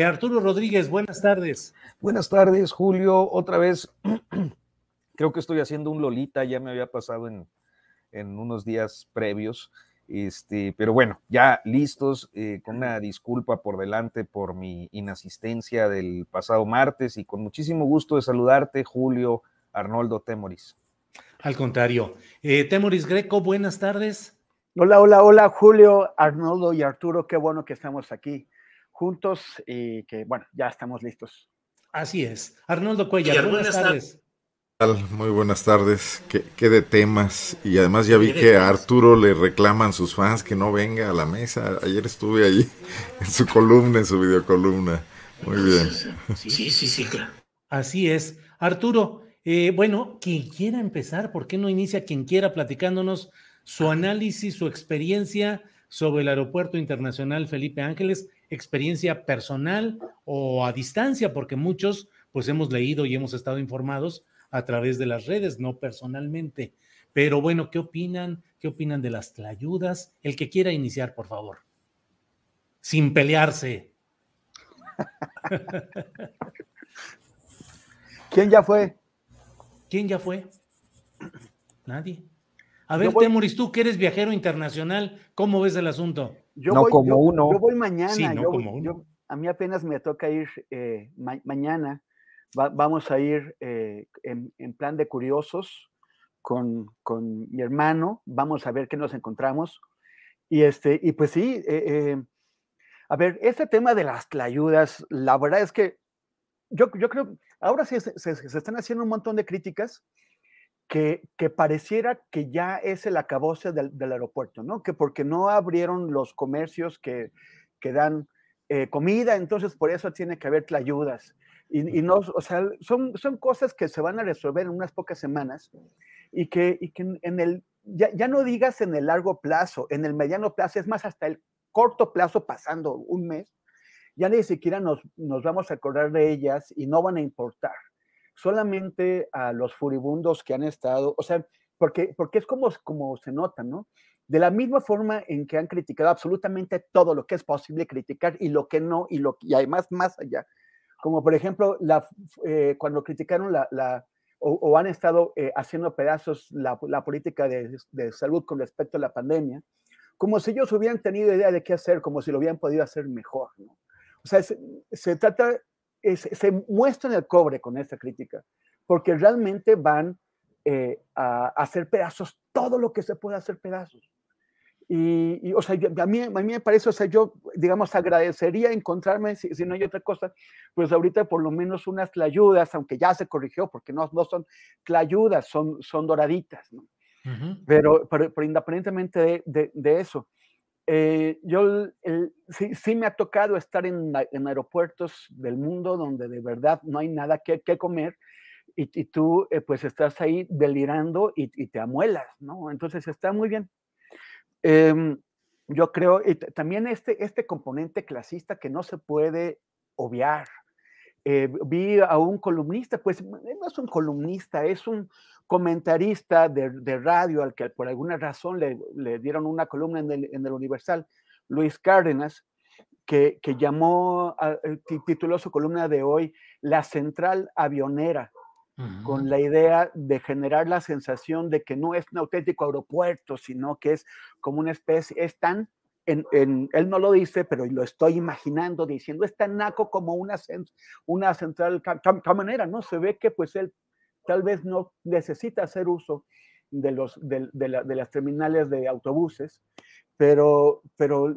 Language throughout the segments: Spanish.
Eh, Arturo Rodríguez, buenas tardes. Buenas tardes, Julio. Otra vez, creo que estoy haciendo un Lolita, ya me había pasado en, en unos días previos. Este, pero bueno, ya listos, eh, con una disculpa por delante por mi inasistencia del pasado martes y con muchísimo gusto de saludarte, Julio Arnoldo Temoris. Al contrario. Eh, Temoris Greco, buenas tardes. Hola, hola, hola, Julio, Arnoldo y Arturo, qué bueno que estamos aquí juntos y que, bueno, ya estamos listos. Así es. Arnoldo Cuellar, buenas, tardes. Muy buenas tardes. ¿Qué, qué de temas? Y además ya vi que a Arturo le reclaman sus fans que no venga a la mesa. Ayer estuve allí en su columna, en su videocolumna. Muy bien. Sí, sí, sí, claro. Así es. Arturo, eh, bueno, quien quiera empezar, ¿por qué no inicia quien quiera platicándonos su análisis, su experiencia sobre el Aeropuerto Internacional Felipe Ángeles, experiencia personal o a distancia, porque muchos pues hemos leído y hemos estado informados a través de las redes, no personalmente. Pero bueno, ¿qué opinan? ¿Qué opinan de las tlayudas? El que quiera iniciar, por favor. Sin pelearse. ¿Quién ya fue? ¿Quién ya fue? Nadie. A ver, voy, Temuris, tú que eres viajero internacional, ¿cómo ves el asunto? Yo no voy, como yo, uno. Yo voy mañana. Sí, no yo, como uno. a mí apenas me toca ir eh, ma mañana. Va, vamos a ir eh, en, en, plan de curiosos con, con, mi hermano. Vamos a ver qué nos encontramos. Y, este, y pues sí, eh, a ver, este tema de las tlayudas, la verdad es que yo, yo creo, ahora sí se, se, se están haciendo un montón de críticas que, que, pareciera que ya es el acabose del, del, aeropuerto, ¿no? Que porque no abrieron los comercios que, que dan eh, comida, entonces por eso tiene que haber tlayudas. Y, y, no, o sea, son, son cosas que se van a resolver en unas pocas semanas y que, y que en el, ya, ya no digas en el largo plazo, en el mediano plazo, es más, hasta el corto plazo, pasando un mes, ya ni siquiera nos, nos vamos a acordar de ellas y no van a importar solamente a los furibundos que han estado, o sea, porque, porque es como, como se nota, ¿no? De la misma forma en que han criticado absolutamente todo lo que es posible criticar y lo que no, y, lo, y además más allá. Como por ejemplo, la, eh, cuando criticaron la, la o, o, han estado eh, haciendo pedazos la, la política de, de, salud con respecto a la pandemia, como si ellos hubieran tenido idea de qué hacer, como si lo hubieran podido hacer mejor, ¿no? O sea, se, se trata es, se muestran el cobre con esta crítica, porque realmente van eh, a, a, hacer pedazos todo lo que se puede hacer pedazos. Y, y o sea, a mí, a mí me parece, o sea, yo, digamos, agradecería encontrarme, si, si, no hay otra cosa, pues ahorita por lo menos unas tlayudas, aunque ya se corrigió, porque no, no son tlayudas, son, son doraditas, ¿no? Uh -huh. pero, pero, pero, independientemente de, de, de eso, eh, yo el, sí, sí, me ha tocado estar en, en, aeropuertos del mundo donde de verdad no hay nada que, que comer y, y tú eh, pues estás ahí delirando y, y, te amuelas, ¿no? Entonces está muy bien. Eh, yo creo, y también este, este componente clasista que no se puede obviar. Eh, vi a un columnista, pues no es un columnista, es un comentarista de, de radio al que por alguna razón le, le dieron una columna en el, en el, Universal, Luis Cárdenas, que, que llamó, tituló su columna de hoy, La Central Avionera, con la idea de generar la sensación de que no es un auténtico aeropuerto, sino que es como una especie, es tan, en, él no lo dice, pero lo estoy imaginando diciendo, es tan naco como una, una central camionera, ¿no? Se ve que pues él tal vez no necesita hacer uso de, los, de, de, las terminales de autobuses, pero, pero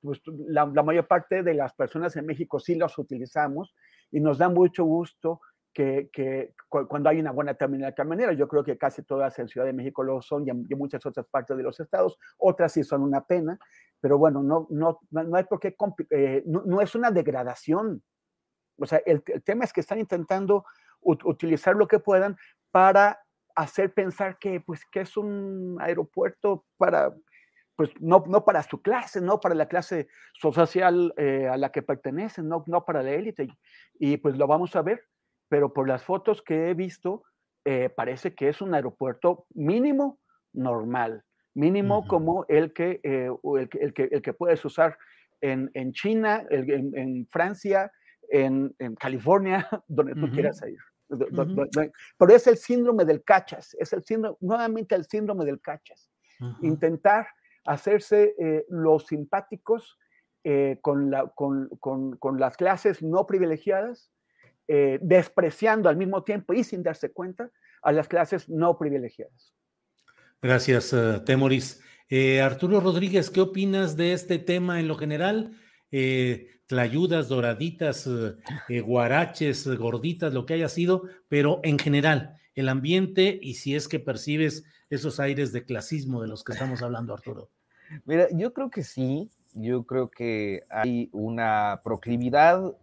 pues, la, la, mayor parte de las personas en México sí los utilizamos y nos da mucho gusto que, que cuando hay una buena terminal camionera, yo creo que casi todas en Ciudad de México lo son y en, muchas otras partes de los estados, otras sí son una pena, pero bueno, no, no, no hay por qué, eh, no, es una degradación. O sea, el, el tema es que están intentando utilizar lo que puedan para hacer pensar que, pues, que es un aeropuerto para, pues, no, no para su clase, no para la clase social eh, a la que pertenecen, no, no para la élite. Y pues lo vamos a ver, pero por las fotos que he visto, eh, parece que es un aeropuerto mínimo normal, mínimo como el que, eh, el, que, el, que, el que puedes usar en, en China, en, en, Francia, en, en, California, donde tú quieras ir. Pero es el síndrome del cachas, es el síndrome, nuevamente el síndrome del cachas. Intentar hacerse eh, los simpáticos eh, con, la, con, con, con, las clases no privilegiadas, eh, despreciando al mismo tiempo y sin darse cuenta a las clases no privilegiadas. Gracias, Temoris. Arturo Rodríguez, ¿qué opinas de este tema en lo general? Eh, tlayudas, doraditas, eh, eh, guaraches, gorditas, lo que haya sido, pero en general, el ambiente y si es que percibes esos aires de clasismo de los que estamos hablando, Arturo. Mira, yo creo que sí, yo creo que hay una proclividad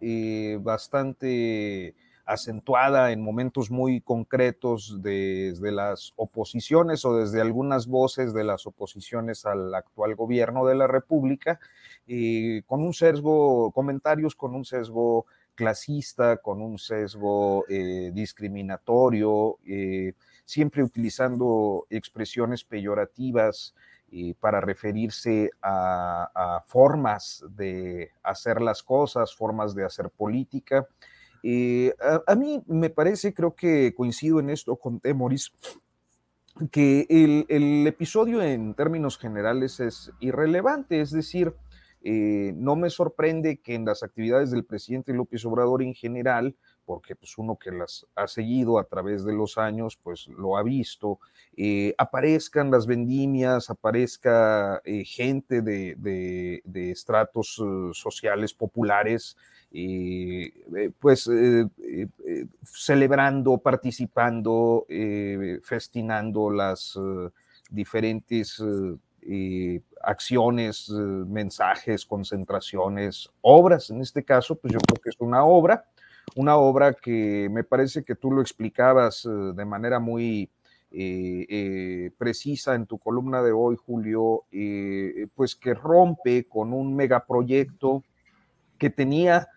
bastante acentuada en momentos muy concretos desde las oposiciones o desde algunas voces de las oposiciones al actual gobierno de la República, eh, con un sesgo, comentarios con un sesgo clasista, con un sesgo eh, discriminatorio, eh, siempre utilizando expresiones peyorativas para referirse a, formas de hacer las cosas, formas de hacer política. Eh, a, mí me parece, creo que coincido en esto con Temoris, que el, episodio en términos generales es irrelevante, es decir, eh, no me sorprende que en las actividades del presidente López Obrador en general, porque pues uno que las ha seguido a través de los años, pues lo ha visto, eh, aparezcan las vendimias, aparezca gente de, de estratos sociales populares eh, pues eh, eh, celebrando, participando, festinando las diferentes acciones, mensajes, concentraciones, obras. En este caso, pues yo creo que es una obra, una obra que me parece que tú lo explicabas de manera muy precisa en tu columna de hoy, Julio, pues que rompe con un megaproyecto que tenía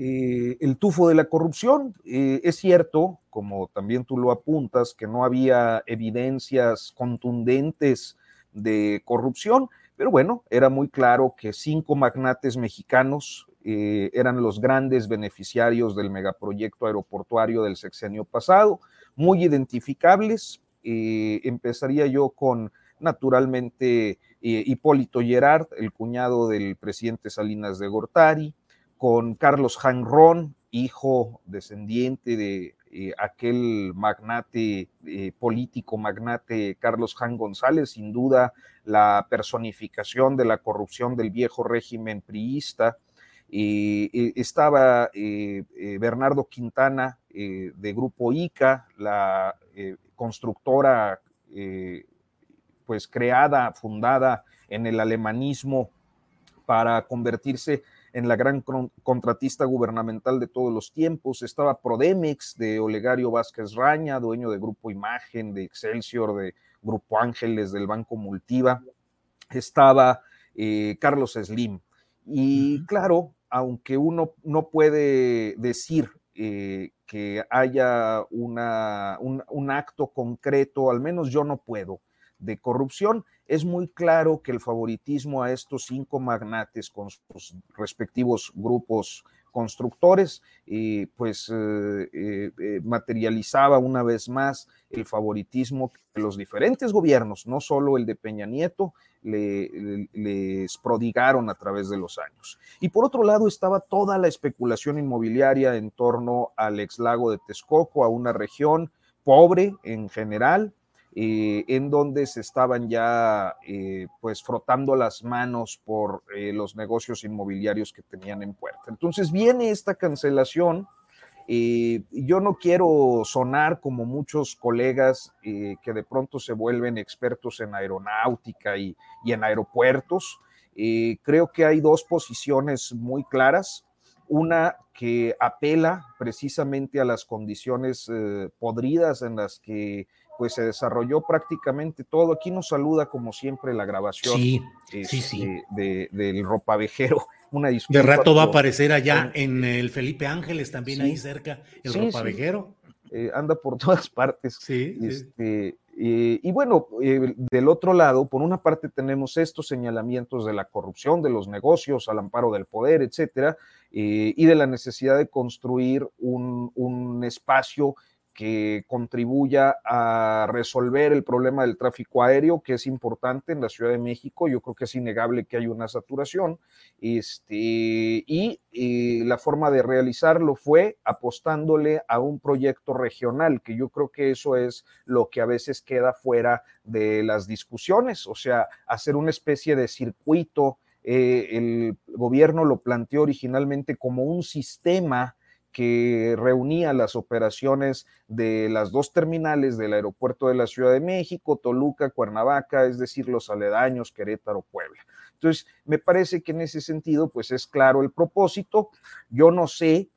eh, el tufo de la corrupción. Eh, es cierto, como también tú lo apuntas, que no había evidencias contundentes de corrupción, pero bueno, era muy claro que cinco magnates mexicanos eh, eran los grandes beneficiarios del megaproyecto aeroportuario del sexenio pasado, muy identificables. empezaría yo con, naturalmente, Hipólito Gerard, el cuñado del presidente Salinas de Gortari, con Carlos Hanron, hijo descendiente de eh, aquel magnate eh, político, magnate Carlos Han González, sin duda la personificación de la corrupción del viejo régimen priista. Eh, estaba Bernardo Quintana de Grupo ICA, la constructora pues creada, fundada en el alemanismo para convertirse en la gran contratista gubernamental de todos los tiempos. Estaba Prodemex de Olegario Vázquez Raña, dueño de Grupo Imagen, de Excelsior, de Grupo Ángeles, del Banco Multiva. Estaba eh, Carlos Slim. Y claro, aunque uno no puede decir eh, que haya una, un, un acto concreto, al menos yo no puedo de corrupción. Es muy claro que el favoritismo a estos cinco magnates con sus respectivos grupos constructores, y pues eh, eh, eh, materializaba una vez más el favoritismo que los diferentes gobiernos, no solo el de Peña Nieto, le, les prodigaron a través de los años. Y por otro lado estaba toda la especulación inmobiliaria en torno al ex lago de Texcoco, a una región pobre en general, eh, en donde se estaban ya eh, pues frotando las manos por eh, los negocios inmobiliarios que tenían en puerta. Entonces viene esta cancelación. yo no quiero sonar como muchos colegas que de pronto se vuelven expertos en aeronáutica y, y en aeropuertos. creo que hay dos posiciones muy claras. Una que apela precisamente a las condiciones podridas en las que pues se desarrolló prácticamente todo. Aquí nos saluda como siempre la grabación sí, sí, sí. Este, de, del ropavejero. Una disculpa, de rato va a aparecer allá en el Felipe Ángeles, también ahí cerca, el ropavejero. Eh, anda por todas partes. Sí. Este, eh, y bueno, eh, del otro lado, por una parte tenemos estos señalamientos de la corrupción, de los negocios, al amparo del poder, etcétera, y de la necesidad de construir un, un espacio que contribuya a resolver el problema del tráfico aéreo, que es importante en la Ciudad de México. Yo creo que es innegable que hay una saturación. Este, y, la forma de realizarlo fue apostándole a un proyecto regional, que yo creo que eso es lo que a veces queda fuera de las discusiones, o sea, hacer una especie de circuito. Eh, el gobierno lo planteó originalmente como un sistema que reunía las operaciones de las dos terminales del aeropuerto de la Ciudad de México, Toluca, Cuernavaca, es decir, los aledaños, Querétaro, Puebla. Entonces, me parece que en ese sentido, pues es claro el propósito. Yo no sé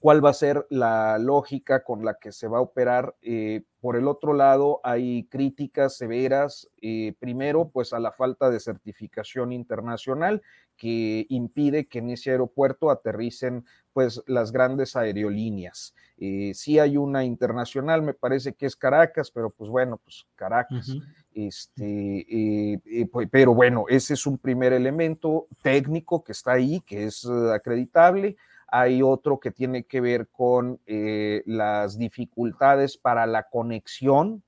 cuál va a ser la lógica con la que se va a operar. Eh, por el otro lado, hay críticas severas, eh, primero, pues a la falta de certificación internacional que impide que en ese aeropuerto aterricen pues las grandes aerolíneas. Eh, sí hay una internacional, me parece que es Caracas, pero pues bueno, pues Caracas. Este, pues, pero bueno, ese es un primer elemento técnico que está ahí, que es acreditable hay otro que tiene que ver con eh, las dificultades para la conexión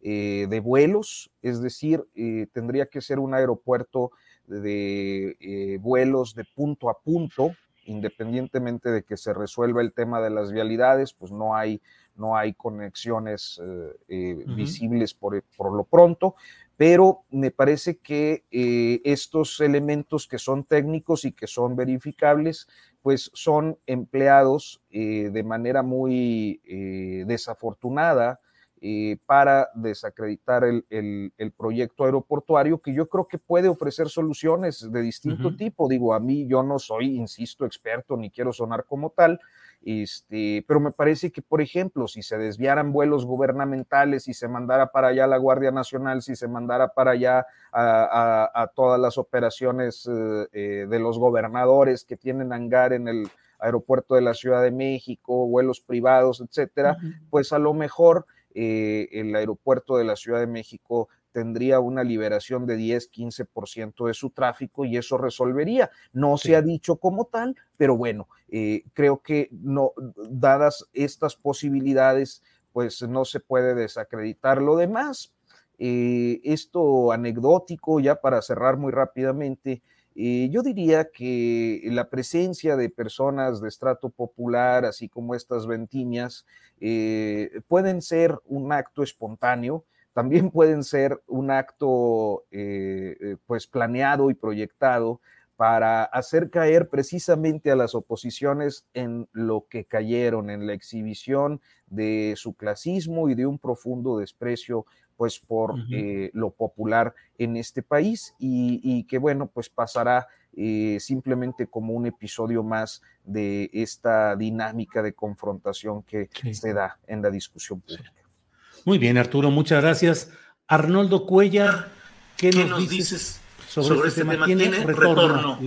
eh, de vuelos, es decir, eh, tendría que ser un aeropuerto de vuelos de punto a punto, independientemente de que se resuelva el tema de las vialidades, pues no hay, no hay conexiones visibles por, por, lo pronto, pero me parece que estos elementos que son técnicos y que son verificables pues son empleados eh, de manera muy eh, desafortunada eh, para desacreditar el, proyecto aeroportuario, que yo creo que puede ofrecer soluciones de distinto tipo. Digo, a mí yo no soy, insisto, experto ni quiero sonar como tal, este, pero me parece que, por ejemplo, si se desviaran vuelos gubernamentales, si se mandara para allá la Guardia Nacional, si se mandara para allá a, todas las operaciones eh, eh, de los gobernadores que tienen hangar en el aeropuerto de la Ciudad de México, vuelos privados, etcétera, pues a lo mejor eh, el aeropuerto de la Ciudad de México tendría una liberación de 10, 15% de su tráfico y eso resolvería. No se ha dicho como tal, pero bueno, eh, creo que no, dadas estas posibilidades, pues no se puede desacreditar lo demás. Eh, esto anecdótico, ya para cerrar muy rápidamente, eh, yo diría que la presencia de personas de estrato popular, así como estas ventinias, pueden ser un acto espontáneo, también pueden ser un acto eh, eh, pues planeado y proyectado para hacer caer precisamente a las oposiciones en lo que cayeron, en la exhibición de su clasismo y de un profundo desprecio pues por eh, lo popular en este país y, que bueno pues pasará simplemente como un episodio más de esta dinámica de confrontación que se da en la discusión pública. Muy bien, Arturo, muchas gracias. Arnoldo Cuellar, ¿qué, nos, dices sobre, este, este tema? ¿Tiene retorno,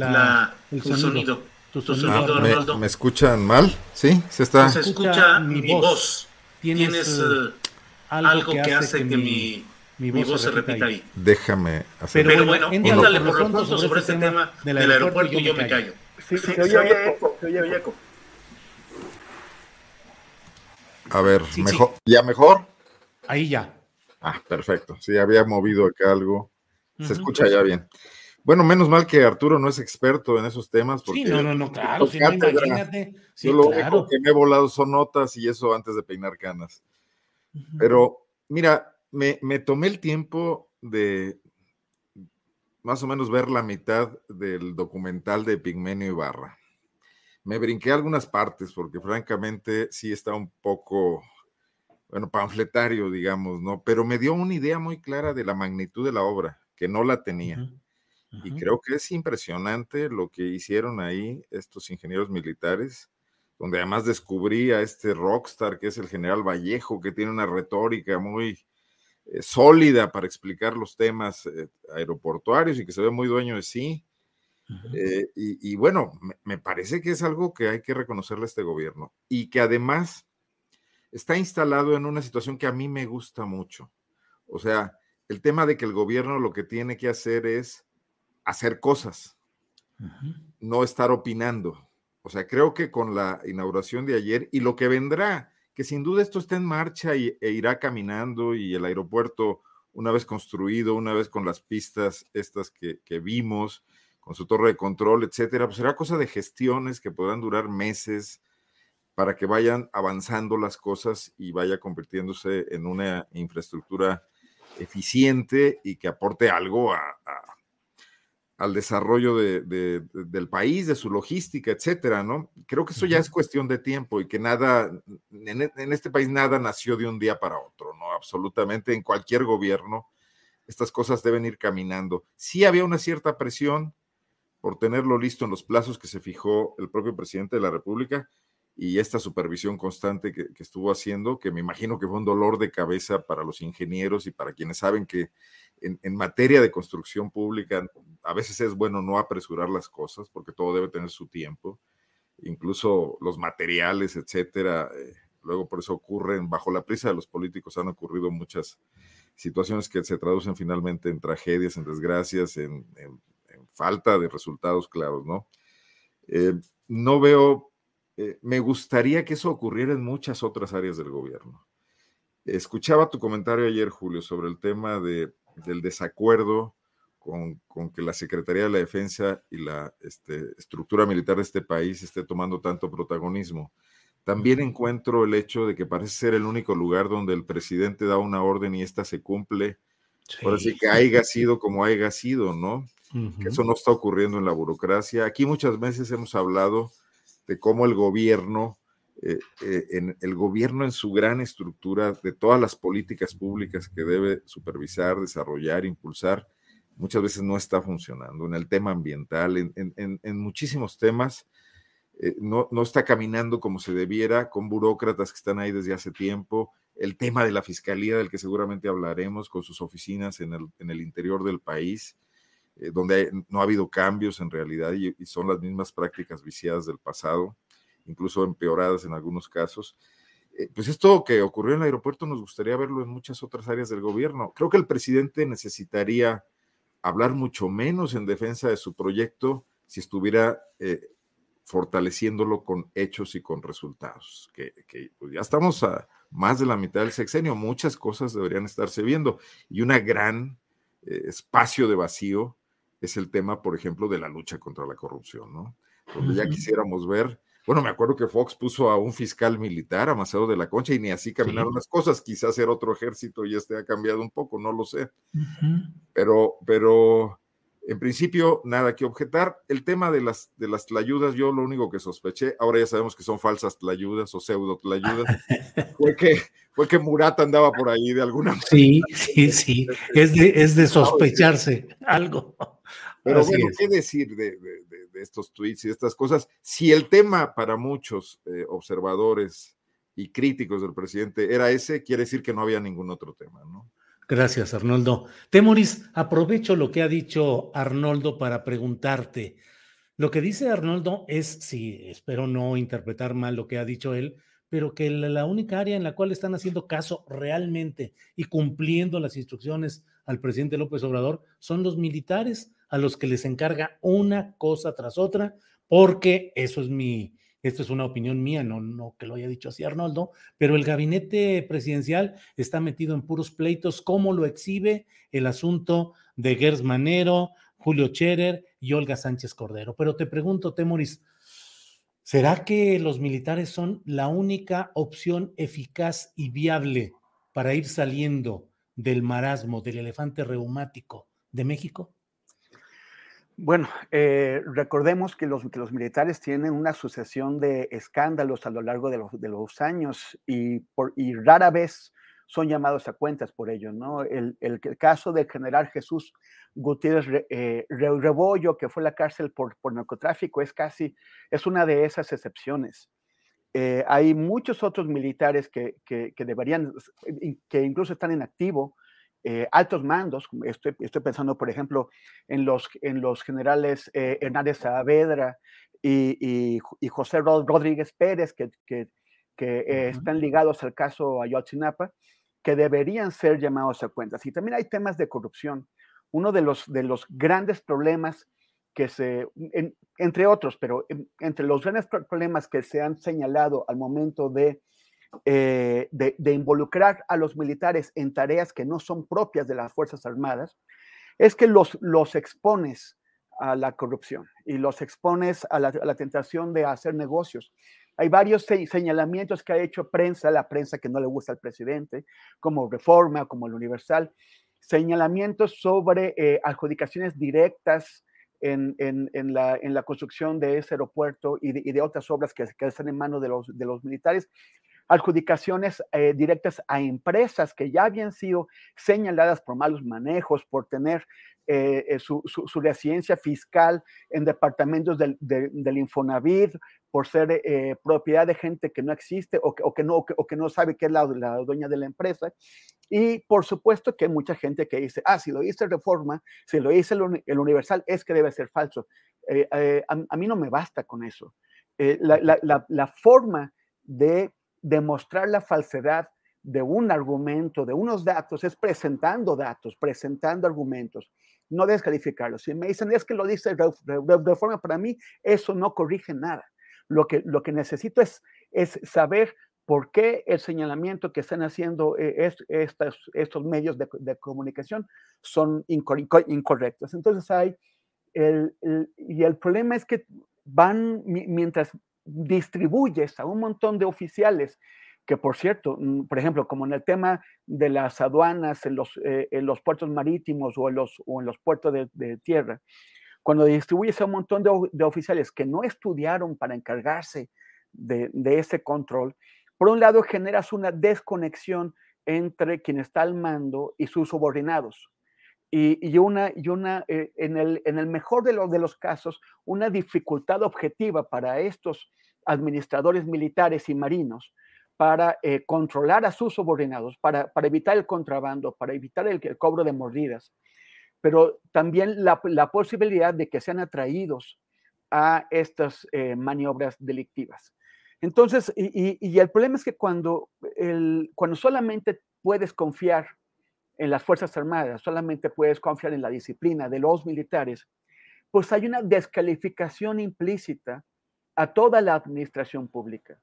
el, sonido? Tu sonido, ah, Arnoldo. Me, escuchan mal? ¿Sí? ¿Se está? Se escucha mi voz. ¿Tienes, eh, algo, que, hace que, mi, mi voz, se, repita, ahí. Déjame hacer Pero, bueno, éntale por lo pronto sobre este, este tema del aeropuerto, y yo me callo. Sí, se, oye eco, se oye eco. A ver, mejor, ¿ya mejor? Ahí ya. Ah, perfecto. Sí, había movido acá algo. Se escucha ya bien. Bueno, menos mal que Arturo no es experto en esos temas. Porque sí, no, no, no, claro, si no, imagínate. yo lo único que me he volado son notas y eso antes de peinar canas. Pero, mira, me, me tomé el tiempo de más o menos ver la mitad del documental de Pigmenio Ibarra. Me brinqué algunas partes porque francamente sí está un poco bueno, panfletario, digamos, ¿no? Pero me dio una idea muy clara de la magnitud de la obra, que no la tenía. Y creo que es impresionante lo que hicieron ahí estos ingenieros militares, donde además descubrí a este rockstar que es el general Vallejo, que tiene una retórica muy eh, sólida para explicar los temas eh, aeroportuarios y que se ve muy dueño de sí. Eh, y, bueno, me, parece que es algo que hay que reconocerle a este gobierno y que además está instalado en una situación que a mí me gusta mucho. O sea, el tema de que el gobierno lo que tiene que hacer es hacer cosas, no estar opinando. O sea, creo que con la inauguración de ayer y lo que vendrá, que sin duda esto está en marcha y, e irá caminando y el aeropuerto, una vez construido, una vez con las pistas estas que, que vimos, con su torre de control, etcétera, pues será cosa de gestiones que podrán durar meses, para que vayan avanzando las cosas y vaya convirtiéndose en una infraestructura eficiente y que aporte algo al desarrollo del país, de su logística, etcétera, ¿no? Creo que eso ya es cuestión de tiempo y que nada, en, en, este país nada nació de un día para otro, ¿no? Absolutamente en cualquier gobierno estas cosas deben ir caminando. Sí había una cierta presión por tenerlo listo en los plazos que se fijó el propio presidente de la República, y esta supervisión constante que, estuvo haciendo, que me imagino que fue un dolor de cabeza para los ingenieros y para quienes saben que en, materia de construcción pública a veces es bueno no apresurar las cosas porque todo debe tener su tiempo, incluso los materiales, etcétera. Eh, luego por eso ocurren, bajo la prisa de los políticos han ocurrido muchas situaciones que se traducen finalmente en tragedias, en desgracias, en, falta de resultados claros, ¿no? Eh, no veo eh, me gustaría que eso ocurriera en muchas otras áreas del gobierno. Escuchaba tu comentario ayer, Julio, sobre el tema de, del desacuerdo con, que la Secretaría de la Defensa y la este, estructura militar de este país esté tomando tanto protagonismo. También encuentro el hecho de que parece ser el único lugar donde el presidente da una orden y ésta se cumple. Por así que haya sido como haya sido, ¿no? Que eso no está ocurriendo en la burocracia. Aquí muchas veces hemos hablado de cómo el gobierno, eh, eh, en, el gobierno en su gran estructura de todas las políticas públicas que debe supervisar, desarrollar, impulsar, muchas veces no está funcionando. En el tema ambiental, en, muchísimos temas, eh, no, no, está caminando como se debiera, con burócratas que están ahí desde hace tiempo. El tema de la fiscalía, del que seguramente hablaremos, con sus oficinas en el, en el interior del país. Eh, donde no ha habido cambios en realidad y, son las mismas prácticas viciadas del pasado, incluso empeoradas en algunos casos. Eh, pues esto que ocurrió en el aeropuerto nos gustaría verlo en muchas otras áreas del gobierno. Creo que el presidente necesitaría hablar mucho menos en defensa de su proyecto si estuviera eh, fortaleciéndolo con hechos y con resultados, que, pues, ya estamos a más de la mitad del sexenio, muchas cosas deberían estarse viendo y una gran espacio de vacío es el tema, por ejemplo, de la lucha contra la corrupción, ¿no? Donde ya quisiéramos ver, bueno, me acuerdo que Fox puso a un fiscal militar, a Maceo de la Concha, y ni así caminaron las cosas, quizás era otro ejército y este ha cambiado un poco, no lo sé. Pero, pero en principio, nada que objetar. El tema de las, de las tlayudas, yo lo único que sospeché, ahora ya sabemos que son falsas tlayudas o pseudo tlayudas, fue que, fue que Murat andaba por ahí de alguna manera. Sí, sí, sí, es de, es de sospecharse algo. Pero bueno, ¿qué decir de, estos tweets y estas cosas? Si el tema para muchos eh, observadores y críticos del presidente era ese, quiere decir que no había ningún otro tema, ¿no? Gracias, Arnoldo. Temoris, aprovecho lo que ha dicho Arnoldo para preguntarte. Lo que dice Arnoldo es, sí, espero no interpretar mal lo que ha dicho él, pero que la única área en la cual están haciendo caso realmente y cumpliendo las instrucciones al presidente López Obrador son los militares a los que les encarga una cosa tras otra, porque eso es mi, esto es una opinión mía, no, no que lo haya dicho así Arnoldo, pero el gabinete presidencial está metido en puros pleitos, como lo exhibe el asunto de Gers Manero, Julio Scherer y Olga Sánchez Cordero. Pero te pregunto, Temoris, ¿será que los militares son la única opción eficaz y viable para ir saliendo del marasmo, del elefante reumático de México? Bueno, eh, recordemos que los, militares tienen una sucesión de escándalos a lo largo de los, años y, rara vez son llamados a cuentas por ello, ¿no? El, caso del general Jesús Gutiérrez eh, Rebollo, que fue a la cárcel por, narcotráfico, es casi, es una de esas excepciones. Eh, hay muchos otros militares que, deberían, que incluso están en activo, eh, altos mandos, estoy, estoy, pensando, por ejemplo, en los, en los generales eh, Hernández Saavedra y, y, José Rodríguez Pérez, que, que, que están ligados al caso Ayotzinapa, que deberían ser llamados a cuentas. Y también hay temas de corrupción. Uno de los, de los grandes problemas que se, entre otros, pero entre los grandes problemas que se han señalado al momento de eh, de, involucrar a los militares en tareas que no son propias de las Fuerzas Armadas, es que los, los expones a la corrupción y los expones a la, tentación de hacer negocios. Hay varios señalamientos que ha hecho prensa, la prensa que no le gusta al presidente, como Reforma, como el Universal, señalamientos sobre eh, adjudicaciones directas en, en, la, en, la, construcción de ese aeropuerto y de, de otras obras que, que, están en manos de los, de los militares, adjudicaciones eh, directas a empresas que ya habían sido señaladas por malos manejos, por tener eh, eh, su, residencia fiscal en departamentos del, del Infonavit, por ser propiedad de gente que no existe o que, no, o que, no sabe qué es la, dueña de la empresa. Y por supuesto que hay mucha gente que dice, ah, si lo hice Reforma, si lo hice el, Universal, es que debe ser falso. a, mí no me basta con eso. la, la, la forma de demostrar la falsedad de un argumento, de unos datos, es presentando datos, presentando argumentos, no descalificarlos. Si me dicen es que lo dice de, forma para mí, eso no corrige nada. Lo que, lo que necesito es, es saber por qué el señalamiento que están haciendo eh, estos, estos medios de, comunicación son incorrectos. Entonces hay, el, y el problema es que van, mientras distribuyes a un montón de oficiales que por cierto, mm, por ejemplo, como en el tema de las aduanas en los, eh, en los puertos marítimos o en los, o en los puertos de, tierra, cuando distribuyes a un montón de, oficiales que no estudiaron para encargarse de, ese control, por un lado generas una desconexión entre quien está al mando y sus subordinados. Y, una, y una eh, en, el, en el mejor de los, de los casos, una dificultad objetiva para estos administradores militares y marinos para eh, controlar a sus subordinados, para, para, evitar el contrabando, para evitar el, cobro de mordidas, pero también la, la, posibilidad de que sean atraídos a estas eh, maniobras delictivas. Entonces, y, y, el problema es que cuando, el, cuando solamente puedes confiar en las Fuerzas Armadas, solamente puedes confiar en la disciplina de los militares, pues hay una descalificación implícita a toda la administración pública.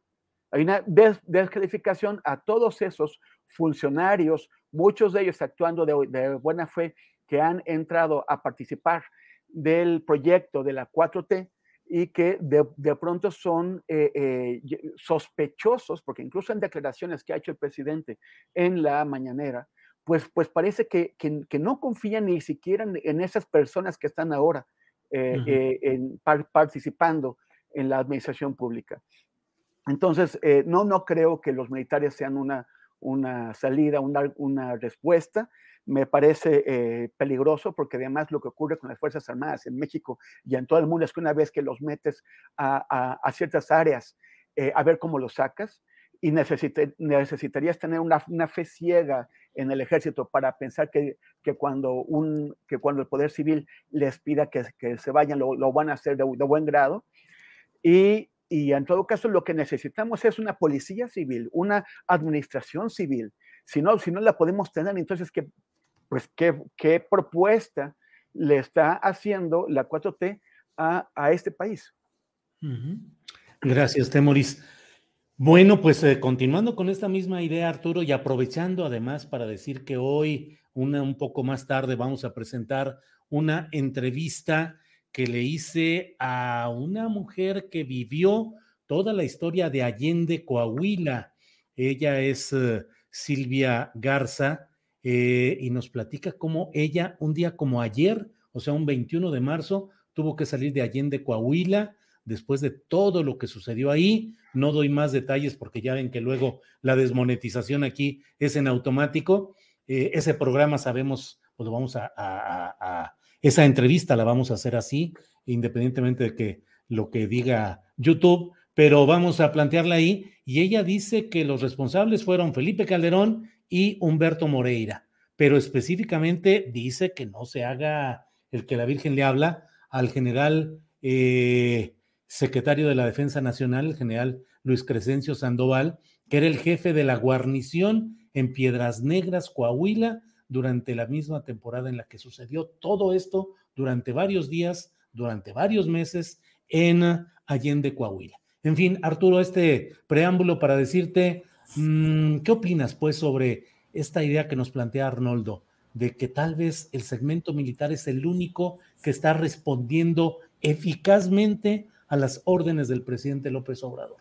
Hay una descalificación a todos esos funcionarios, muchos de ellos actuando de, buena fe, que han entrado a participar del proyecto de la 4T y que de, pronto son eh, eh, sospechosos, porque incluso en declaraciones que ha hecho el presidente en la mañanera, pues, pues parece que, que, no confían ni siquiera en, esas personas que están ahora eh, en, participando en la administración pública. Entonces, eh, no, no creo que los militares sean una, una salida, una, una respuesta. Me parece eh, peligroso porque además lo que ocurre con las Fuerzas Armadas en México y en todo el mundo es que una vez que los metes a, a, ciertas áreas, eh, a ver cómo los sacas, y necesitarías tener una, una, fe ciega en el ejército para pensar que, que, cuando, un, que cuando el poder civil les pida que, que se vayan, lo, lo, van a hacer de, de buen grado. Y y en todo caso lo que necesitamos es una policía civil, una administración civil. Si no, si no la podemos tener, entonces, ¿qué, pues, qué, qué propuesta le está haciendo la 4T a, a este país? Gracias, Temoris. Bueno, pues eh, continuando con esta misma idea, Arturo, y aprovechando además para decir que hoy, una, un poco más tarde, vamos a presentar una entrevista que le hice a una mujer que vivió toda la historia de Allende, Coahuila. Ella es eh, Silvia Garza eh, y nos platica cómo ella, un día como ayer, o sea, un 21 de marzo, tuvo que salir de Allende, Coahuila, después de todo lo que sucedió ahí. No doy más detalles porque ya ven que luego la desmonetización aquí es en automático. Eh, ese programa sabemos, pues vamos a esa entrevista la vamos a hacer así, independientemente de que lo que diga YouTube, pero vamos a plantearla ahí. Y ella dice que los responsables fueron Felipe Calderón y Humberto Moreira, pero específicamente dice que no se haga el que la Virgen le habla al general eh, secretario de la Defensa Nacional, el general Luis Crescencio Sandoval, que era el jefe de la guarnición en Piedras Negras, Coahuila, durante la misma temporada en la que sucedió todo esto durante varios días, durante varios meses en Allende, Coahuila. En fin, Arturo, este preámbulo para decirte, mm, ¿qué opinas pues sobre esta idea que nos plantea Arnoldo, de que tal vez el segmento militar es el único que está respondiendo eficazmente a las órdenes del presidente López Obrador?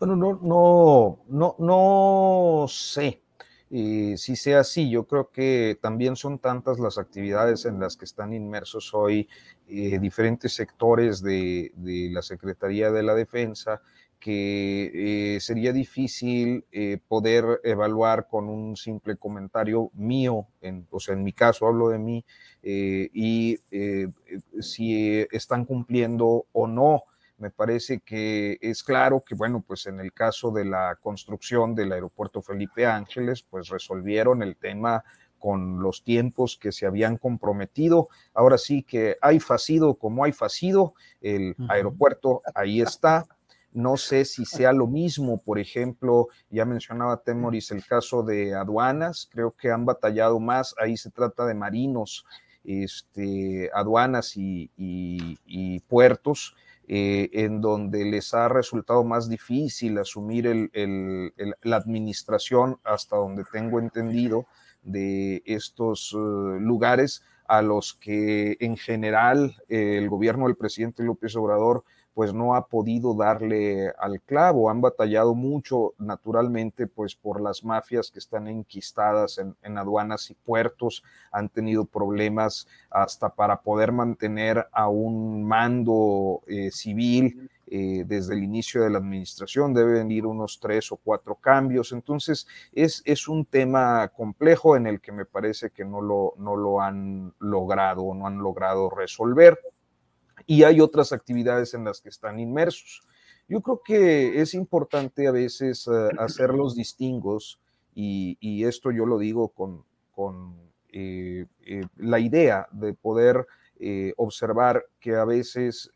Bueno, no, no, no, no sé si sea así, yo creo que también son tantas las actividades en las que están inmersos hoy eh, diferentes sectores de, la Secretaría de la Defensa que eh, sería difícil eh, poder evaluar con un simple comentario mío, en, o sea, en mi caso hablo de mí, y si están cumpliendo o no me parece que es claro que, bueno, pues en el caso de la construcción del aeropuerto Felipe Ángeles, pues resolvieron el tema con los tiempos que se habían comprometido. Ahora sí que hay facido como hay facido, el aeropuerto ahí está. No sé si sea lo mismo, por ejemplo, ya mencionaba Temoris el caso de aduanas, creo que han batallado más, ahí se trata de marinos, este, aduanas y puertos, eh, en donde les ha resultado más difícil asumir la administración, hasta donde tengo entendido, de estos eh, lugares a los que en general el gobierno del presidente López Obrador pues no ha podido darle al clavo. Han batallado mucho, naturalmente, pues por las mafias que están enquistadas en, aduanas y puertos, han tenido problemas hasta para poder mantener a un mando eh, civil. Eh, desde el inicio de la administración, deben ir unos tres o cuatro cambios. Entonces, es, es un tema complejo en el que me parece que no lo, no lo han logrado o no han logrado resolver y hay otras actividades en las que están inmersos. Yo creo que es importante a veces eh, hacer los distingos y, esto yo lo digo con, con eh, eh, la idea de poder observar que a veces,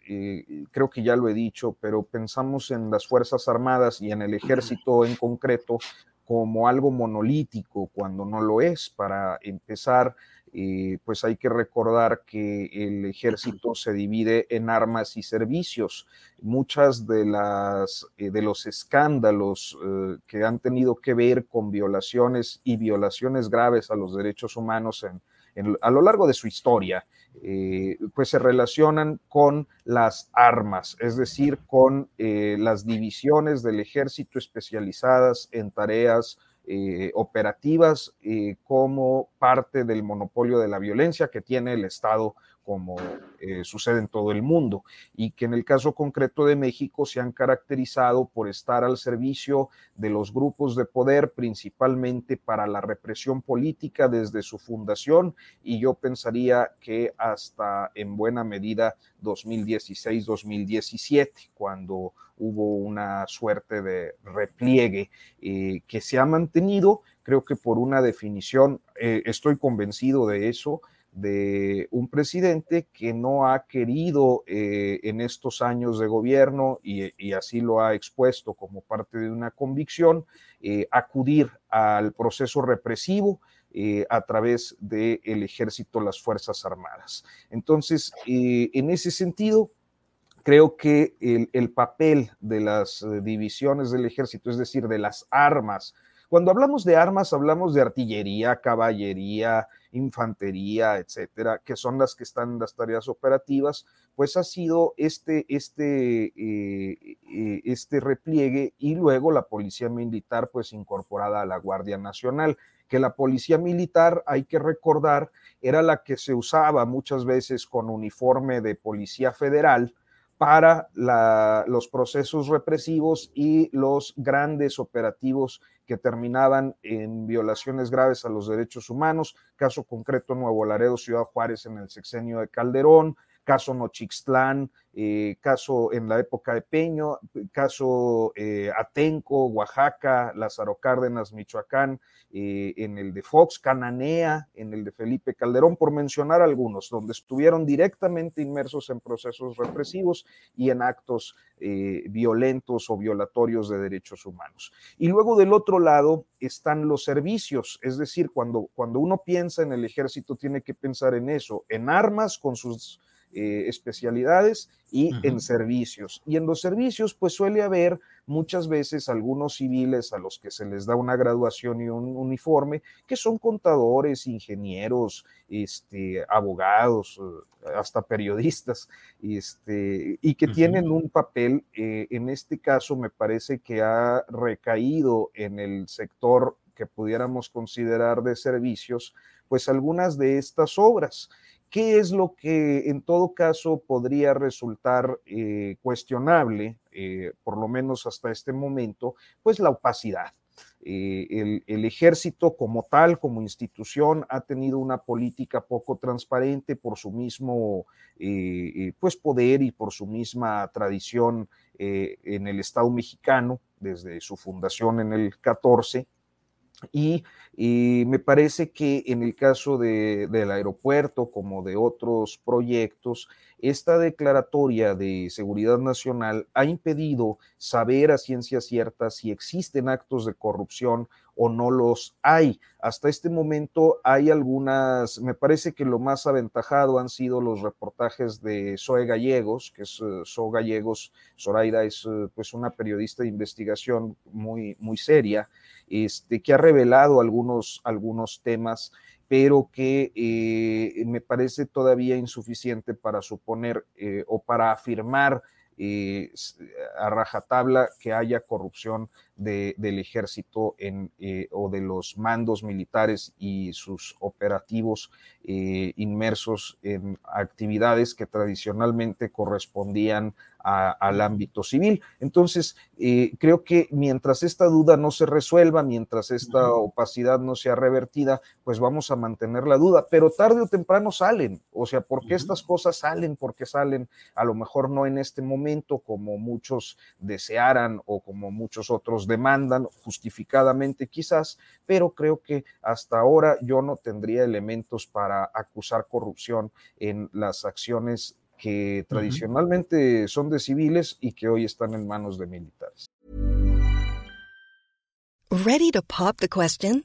creo que ya lo he dicho, pero pensamos en las Fuerzas Armadas y en el ejército en concreto como algo monolítico cuando no lo es. Para empezar, eh, pues hay que recordar que el ejército se divide en armas y servicios. Muchas de las eh, de los escándalos eh, que han tenido que ver con violaciones y violaciones graves a los derechos humanos a lo largo de su historia, pues se relacionan con las armas, es decir, con las divisiones del ejército especializadas en tareas eh, operativas eh, como parte del monopolio de la violencia que tiene el Estado como eh, sucede en todo el mundo, y que en el caso concreto de México se han caracterizado por estar al servicio de los grupos de poder, principalmente para la represión política desde su fundación, y yo pensaría que hasta en buena medida 2016-2017, cuando hubo una suerte de repliegue eh, que se ha mantenido, creo que por una definición, eh, estoy convencido de eso, de un presidente que no ha querido eh, en estos años de gobierno, y, así lo ha expuesto como parte de una convicción, eh, acudir al proceso represivo eh, a través del ejército, las Fuerzas Armadas. Entonces, en ese sentido, creo que el, papel de las divisiones del ejército, es decir, de las armas, cuando hablamos de armas, hablamos de artillería, caballería, infantería, etcétera, que son las que están en las tareas operativas, pues ha sido este, este, eh, eh, este repliegue y luego la policía militar, pues incorporada a la Guardia Nacional que la policía militar, hay que recordar, era la que se usaba muchas veces con uniforme de policía federal para los procesos represivos y los grandes operativos que terminaban en violaciones graves a los derechos humanos, caso concreto Nuevo Laredo, Ciudad Juárez en el sexenio de Calderón, caso Nochixtlán, eh, caso en la época de Peño, caso eh, Atenco, Oaxaca, Lázaro Cárdenas, Michoacán, eh, en el de Fox, Cananea, en el de Felipe Calderón, por mencionar algunos, donde estuvieron directamente inmersos en procesos represivos y en actos violentos o violatorios de derechos humanos. Y luego del otro lado están los servicios, es decir, cuando, cuando uno piensa en el ejército tiene que pensar en eso, en armas con sus eh, especialidades y en servicios. Y en los servicios, pues suele haber muchas veces algunos civiles a los que se les da una graduación y un uniforme, que son contadores, ingenieros, este, abogados, eh, hasta periodistas, este, y que tienen un papel, eh, en este caso me parece que ha recaído en el sector que pudiéramos considerar de servicios, pues algunas de estas obras. ¿Qué es lo que en todo caso podría resultar eh, cuestionable, eh, por lo menos hasta este momento? Pues la opacidad. Eh, el, ejército como tal, como institución, ha tenido una política poco transparente por su mismo pues poder y por su misma tradición en el Estado mexicano, desde su fundación en el 14 y, me parece que en el caso del aeropuerto, como de otros proyectos, esta declaratoria de seguridad nacional ha impedido saber a ciencia cierta si existen actos de corrupción o no los hay. Hasta este momento hay algunas, me parece que lo más aventajado han sido los reportajes de Zoe Gallegos, que es uh, Zoe Gallegos, Zoraida es eh, pues una periodista de investigación muy, muy seria, este, que ha revelado algunos, algunos temas pero que eh, me parece todavía insuficiente para suponer eh, o para afirmar eh, a rajatabla que haya corrupción del ejército en, o de los mandos militares y sus operativos inmersos en actividades que tradicionalmente correspondían al ámbito civil. Entonces, eh, creo que mientras esta duda no se resuelva, mientras esta opacidad no sea revertida, pues vamos a mantener la duda, pero tarde o temprano salen. O sea, ¿por qué estas cosas salen? Porque salen a lo mejor no en este momento como muchos desearan o como muchos otros demandan, justificadamente quizás, pero creo que hasta ahora yo no tendría elementos para acusar corrupción en las acciones que tradicionalmente son de civiles y que hoy están en manos de militares. Ready to pop the question?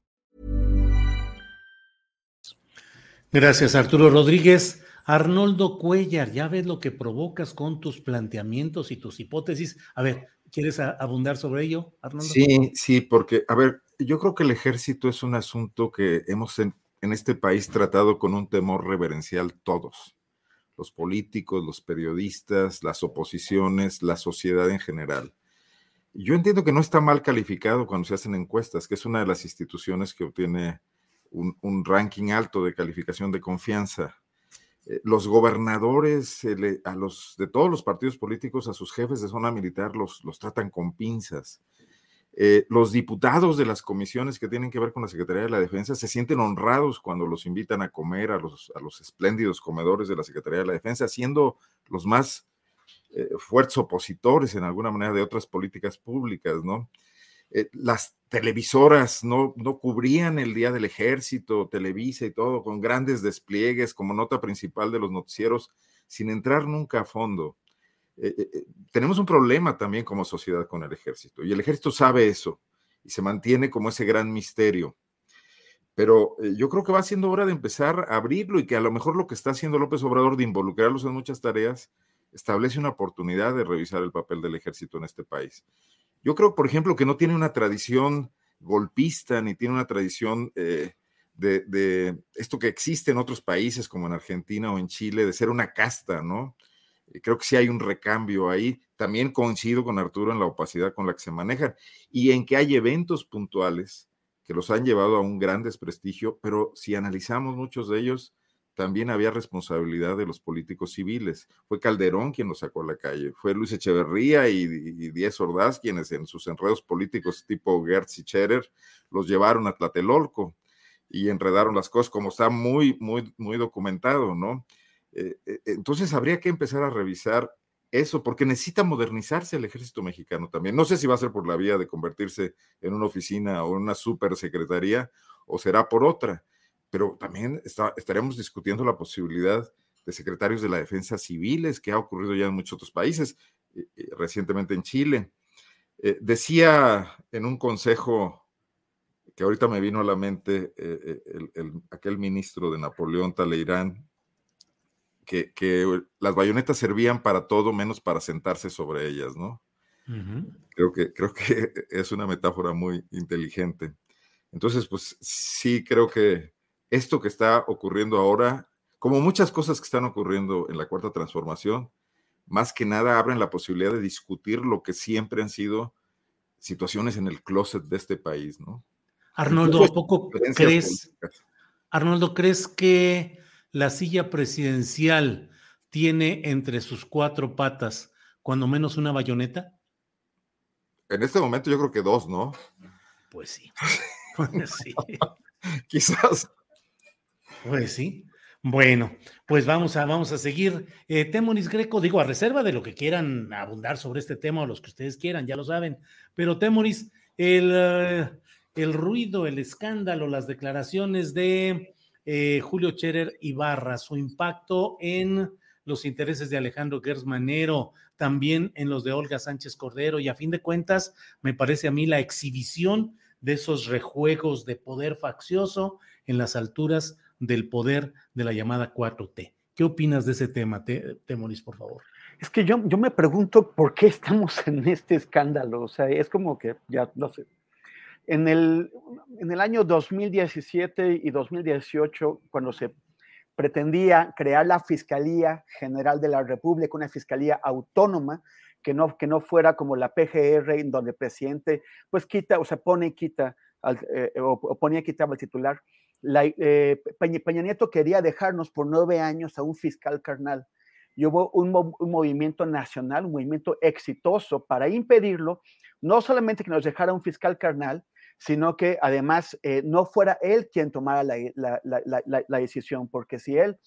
Gracias Arturo Rodríguez. Arnoldo Cuellar, ya ves lo que provocas con tus planteamientos y tus hipótesis. A ver, ¿quieres abundar sobre ello, Arnoldo? Sí, sí, porque, a ver, yo creo que el ejército es un asunto que hemos en, en este país tratado con un temor reverencial todos, los políticos, los periodistas, las oposiciones, la sociedad en general. Yo entiendo que no está mal calificado cuando se hacen encuestas, que es una de las instituciones que obtiene un, ranking alto de calificación de confianza. Eh, los gobernadores a los, de todos los partidos políticos, a sus jefes de zona militar, los, los tratan con pinzas. Eh, los diputados de las comisiones que tienen que ver con la Secretaría de la Defensa se sienten honrados cuando los invitan a comer a los, a los espléndidos comedores de la Secretaría de la Defensa, siendo los más eh, fuertes opositores en alguna manera de otras políticas públicas, ¿no? Eh, las televisoras no, no cubrían el Día del Ejército, Televisa y todo, con grandes despliegues como nota principal de los noticieros, sin entrar nunca a fondo. Eh, tenemos un problema también como sociedad con el ejército y el ejército sabe eso y se mantiene como ese gran misterio. Pero yo creo que va siendo hora de empezar a abrirlo y que a lo mejor lo que está haciendo López Obrador de involucrarlos en muchas tareas establece una oportunidad de revisar el papel del ejército en este país. Yo creo, por ejemplo, que no tiene una tradición golpista ni tiene una tradición eh, de, esto que existe en otros países como en Argentina o en Chile, de ser una casta, ¿no? Eh, creo que sí hay un recambio ahí. También coincido con Arturo en la opacidad con la que se manejan y en que hay eventos puntuales que los han llevado a un gran desprestigio, pero si analizamos muchos de ellos, también había responsabilidad de los políticos civiles. Fue Calderón quien los sacó a la calle, fue Luis Echeverría y, y Ordaz quienes en sus enredos políticos tipo Gertz y Scherer los llevaron a Tlatelolco y enredaron las cosas, como está muy, muy, muy documentado, ¿no? Eh, eh, entonces habría que empezar a revisar eso, porque necesita modernizarse el ejército mexicano también. No sé si va a ser por la vía de convertirse en una oficina o en una supersecretaría o será por otra pero también estaremos discutiendo la posibilidad de secretarios de la defensa civiles, que ha ocurrido ya en muchos otros países, eh, eh, recientemente en Chile. Eh, decía en un consejo que ahorita me vino a la mente aquel ministro de Napoleón Taleirán, que, que, las bayonetas servían para todo menos para sentarse sobre ellas, ¿no? creo, que, creo que es una metáfora muy inteligente. Entonces, pues sí, creo que esto que está ocurriendo ahora, como muchas cosas que están ocurriendo en la cuarta transformación, más que nada abren la posibilidad de discutir lo que siempre han sido situaciones en el closet de este país, ¿no? Arnoldo, ¿a poco crees, Arnoldo, crees que la silla presidencial tiene entre sus cuatro patas cuando menos una bayoneta? En este momento yo creo que dos, ¿no? Pues sí. Pues sí. Quizás. Pues sí. Bueno, pues vamos a, vamos a seguir. Eh, Temoris Greco, digo, a reserva de lo que quieran abundar sobre este tema o los que ustedes quieran, ya lo saben. Pero Temoris, el, eh, el ruido, el escándalo, las declaraciones de eh, Julio Cherer Ibarra, su impacto en los intereses de Alejandro Gersmanero, también en los de Olga Sánchez Cordero, y a fin de cuentas, me parece a mí la exhibición de esos rejuegos de poder faccioso en las alturas del poder de la llamada 4T. ¿Qué opinas de ese tema, Temoris, por favor? Es que yo, yo me pregunto por qué estamos en este escándalo. O sea, es como que, ya no sé. En el, en el año 2017 y 2018, cuando se pretendía crear la Fiscalía General de la República, una fiscalía autónoma, que no, que no fuera como la PGR, donde el presidente pues quita o se pone y quita, eh, o, o, ponía y quitaba el titular la, eh, Peña, Nieto quería dejarnos por nueve años a un fiscal carnal. Y hubo un, movimiento nacional, un movimiento exitoso para impedirlo, no solamente que nos dejara un fiscal carnal, sino que además eh, no fuera él quien tomara la, decisión, porque si él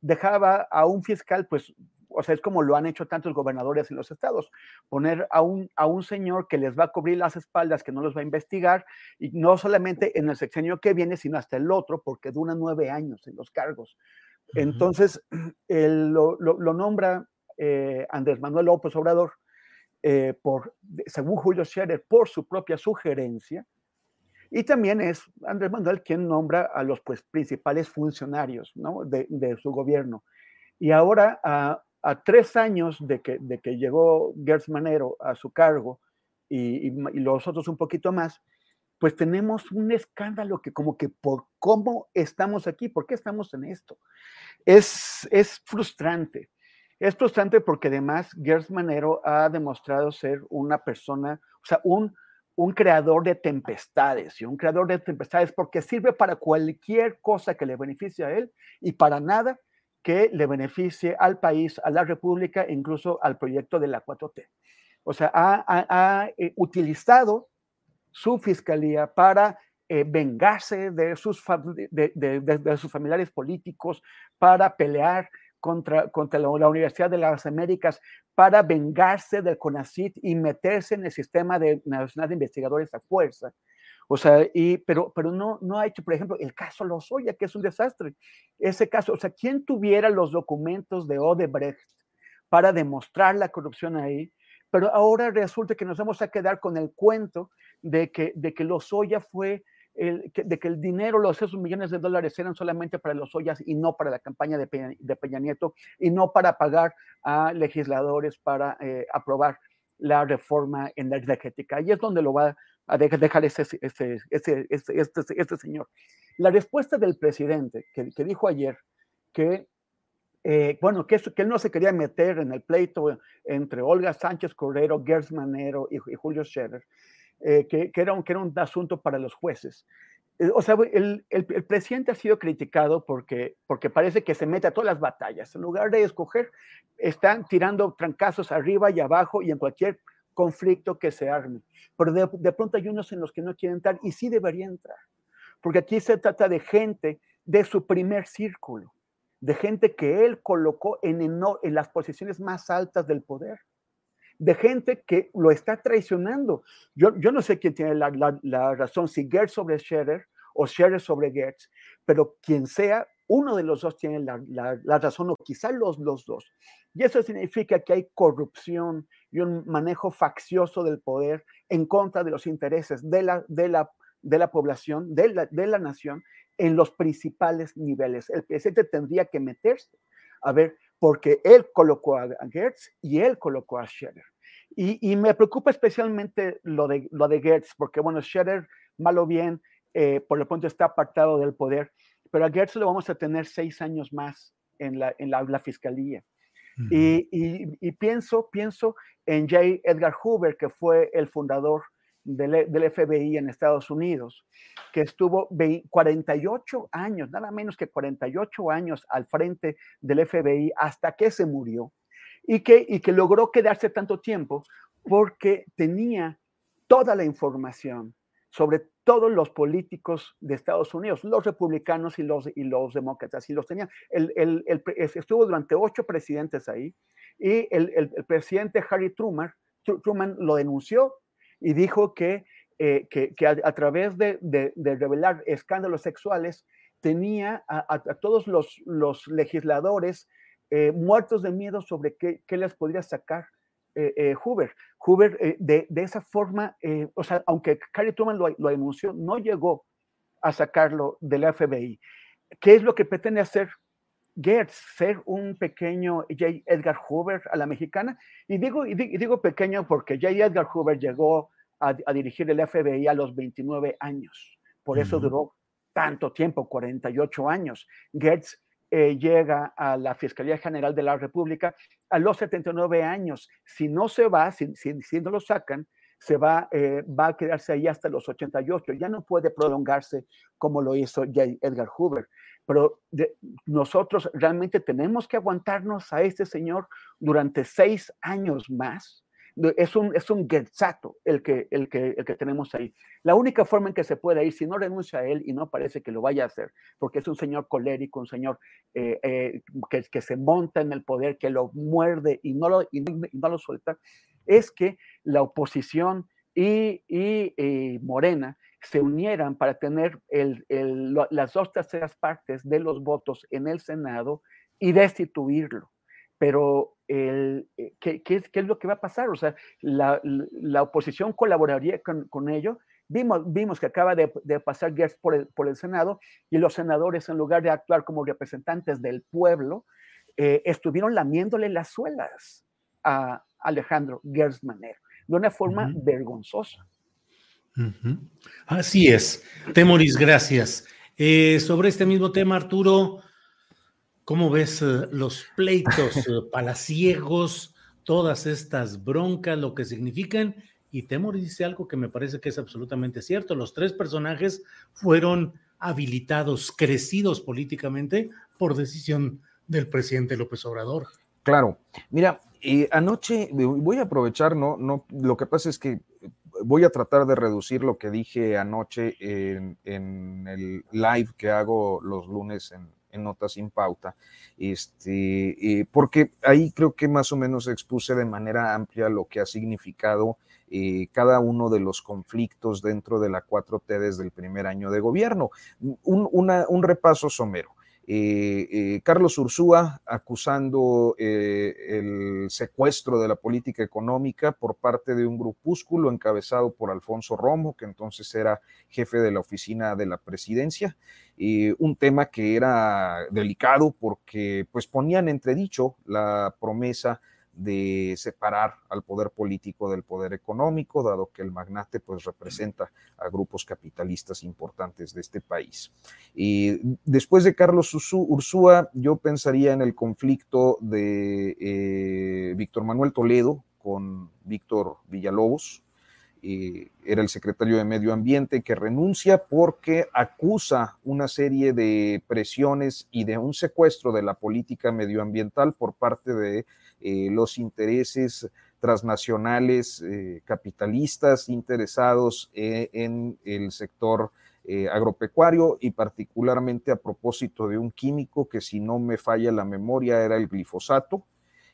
dejaba a un fiscal, pues o sea, es como lo han hecho tantos gobernadores en los estados, poner a un, a un señor que les va a cubrir las espaldas, que no los va a investigar, y no solamente en el sexenio que viene, sino hasta el otro, porque dura nueve años en los cargos. Entonces, lo, nombra eh, Andrés Manuel López Obrador, eh, por, según Julio Scherer, por su propia sugerencia, y también es Andrés Manuel quien nombra a los pues, principales funcionarios ¿no? de, de, su gobierno. Y ahora, a, tres años de que, de que llegó Gertz Manero a su cargo y, los otros un poquito más, pues tenemos un escándalo que como que por cómo estamos aquí, por qué estamos en esto. Es, es frustrante. Es frustrante porque además Gertz Manero ha demostrado ser una persona, o sea, un, un creador de tempestades y un creador de tempestades porque sirve para cualquier cosa que le beneficie a él y para nada que le beneficie al país, a la República e incluso al proyecto de la 4T. O sea, ha, eh, utilizado su fiscalía para eh, vengarse de sus, de, sus familiares políticos, para pelear contra, contra la, Universidad de las Américas, para vengarse del CONACIT y meterse en el sistema de, nacional de investigadores a fuerza. O sea, y, pero, pero no, no ha hecho, por ejemplo, el caso Lozoya, que es un desastre. Ese caso, o sea, ¿quién tuviera los documentos de Odebrecht para demostrar la corrupción ahí? Pero ahora resulta que nos vamos a quedar con el cuento de que, de que Lozoya fue, el, de que el dinero, los esos millones de dólares eran solamente para los Ollas y no para la campaña de Peña, Nieto y no para pagar a legisladores para eh, aprobar la reforma energética. Y es donde lo va a dejar ese, ese, ese, este, señor. La respuesta del presidente, que, que dijo ayer que, eh, bueno, que, que, él no se quería meter en el pleito entre Olga Sánchez Cordero, Gers Manero y, Julio Scherer, eh, que, que, era un, que era un asunto para los jueces. Eh, o sea, el, el, el, presidente ha sido criticado porque, porque parece que se mete a todas las batallas. En lugar de escoger, están tirando trancazos arriba y abajo y en cualquier conflicto que se arme. Pero de, pronto hay unos en los que no quieren entrar y sí deberían entrar. Porque aquí se trata de gente de su primer círculo, de gente que él colocó en, en las posiciones más altas del poder, de gente que lo está traicionando. Yo, yo no sé quién tiene la, la, razón, si Gertz sobre Scherer o Scherer sobre Gertz, pero quien sea, uno de los dos tiene la, la, razón o quizá los, los dos. Y eso significa que hay corrupción y un manejo faccioso del poder en contra de los intereses de la, de la, de la población, de la, de la nación, en los principales niveles. El presidente tendría que meterse a ver, porque él colocó a Gertz y él colocó a Scherer. Y, y, me preocupa especialmente lo de, lo de Gertz, porque bueno, Scherer, malo bien, eh, por lo pronto está apartado del poder, pero a Gertz lo vamos a tener seis años más en la, en la, la fiscalía y, pienso, pienso en J. Edgar Hoover, que fue el fundador del, del, FBI en Estados Unidos, que estuvo 48 años, nada menos que 48 años al frente del FBI hasta que se murió y que, y que logró quedarse tanto tiempo porque tenía toda la información sobre todos los políticos de Estados Unidos, los republicanos y los, y los demócratas, y los tenían. El, el, estuvo durante ocho presidentes ahí, y el, presidente Harry Truman, Truman lo denunció y dijo que, eh, que, que a, través de, de, revelar escándalos sexuales tenía a, todos los, los legisladores eh, muertos de miedo sobre qué, qué les podría sacar eh, eh, Hoover. Hoover, eh, de, esa forma, o sea, aunque Harry Truman lo, lo, anunció, no llegó a sacarlo del FBI. ¿Qué es lo que pretende hacer Gertz? Ser un pequeño J. Edgar Hoover a la mexicana. Y digo, y digo pequeño porque J. Edgar Hoover llegó a, dirigir el FBI a los 29 años. Por eso duró tanto tiempo, 48 años. Gertz eh, llega a la Fiscalía General de la República a los 79 años. Si no se va, si, si, no lo sacan, se va, eh, va a quedarse ahí hasta los 88. Ya no puede prolongarse como lo hizo Edgar Hoover. Pero nosotros realmente tenemos que aguantarnos a este señor durante seis años más es un, es un el que, el, que, el que tenemos ahí. La única forma en que se puede ir, si no renuncia a él y no parece que lo vaya a hacer, porque es un señor colérico, un señor eh, eh, que, que, se monta en el poder, que lo muerde y no lo, y no, lo suelta, es que la oposición y, y, Morena se unieran para tener el, el, las dos terceras partes de los votos en el Senado y destituirlo pero el, eh, ¿qué, qué, es, ¿qué, es, lo que va a pasar? O sea, la, la oposición colaboraría con, con, ello. Vimos, vimos que acaba de, de pasar Gertz por el, por el, Senado y los senadores, en lugar de actuar como representantes del pueblo, eh, estuvieron lamiéndole las suelas a Alejandro Gersmanero de una forma vergonzosa. Así es. Temoris, gracias. Eh, sobre este mismo tema, Arturo, ¿cómo ves eh, los pleitos palaciegos, todas estas broncas, lo que significan? Y Temoris dice algo que me parece que es absolutamente cierto. Los tres personajes fueron habilitados, crecidos políticamente por decisión del presidente López Obrador. Claro, mira, eh, anoche voy a aprovechar, no, no, lo que pasa es que voy a tratar de reducir lo que dije anoche en, el live que hago los lunes en, Notas sin Pauta, este, porque ahí creo que más o menos expuse de manera amplia lo que ha significado eh, cada uno de los conflictos dentro de la 4T desde el primer año de gobierno. Un, un repaso somero. Eh, eh, Carlos Ursúa acusando el secuestro de la política económica por parte de un grupúsculo encabezado por Alfonso Romo, que entonces era jefe de la oficina de la presidencia, un tema que era delicado porque pues ponían entredicho la promesa de separar al poder político del poder económico, dado que el magnate pues representa a grupos capitalistas importantes de este país. Y después de Carlos Ursúa, yo pensaría en el conflicto de eh, Víctor Manuel Toledo con Víctor Villalobos, era el secretario de Medio Ambiente que renuncia porque acusa una serie de presiones y de un secuestro de la política medioambiental por parte de eh, los intereses transnacionales eh, capitalistas interesados eh, en el sector agropecuario y particularmente a propósito de un químico que si no me falla la memoria era el glifosato,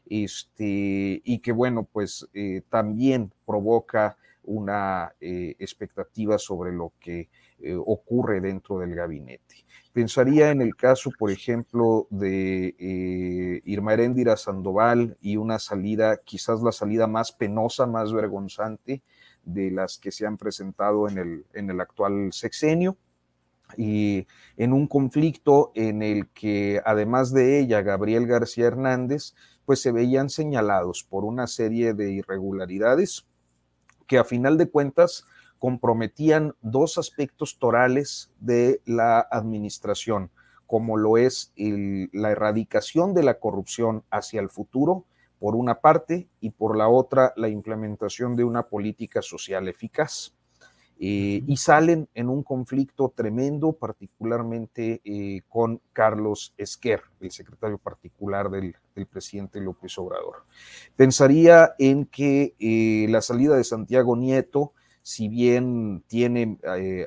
este, y que bueno, pues también provoca una expectativa sobre lo que ocurre dentro del gabinete. Pensaría en el caso, por ejemplo, de eh, Irma Eréndira Sandoval y una salida, quizás la salida más penosa, más vergonzante de las que se han presentado en el, en el actual sexenio y en un conflicto en el que además de ella, Gabriel García Hernández, pues se veían señalados por una serie de irregularidades que a final de cuentas comprometían dos aspectos torales de la administración, como lo es la erradicación de la corrupción hacia el futuro, por una parte, y por la otra, la implementación de una política social eficaz. Eh, y salen en un conflicto tremendo, particularmente eh, con Carlos Esquer, el secretario particular del, presidente López Obrador. Pensaría en que eh, la salida de Santiago Nieto si bien tiene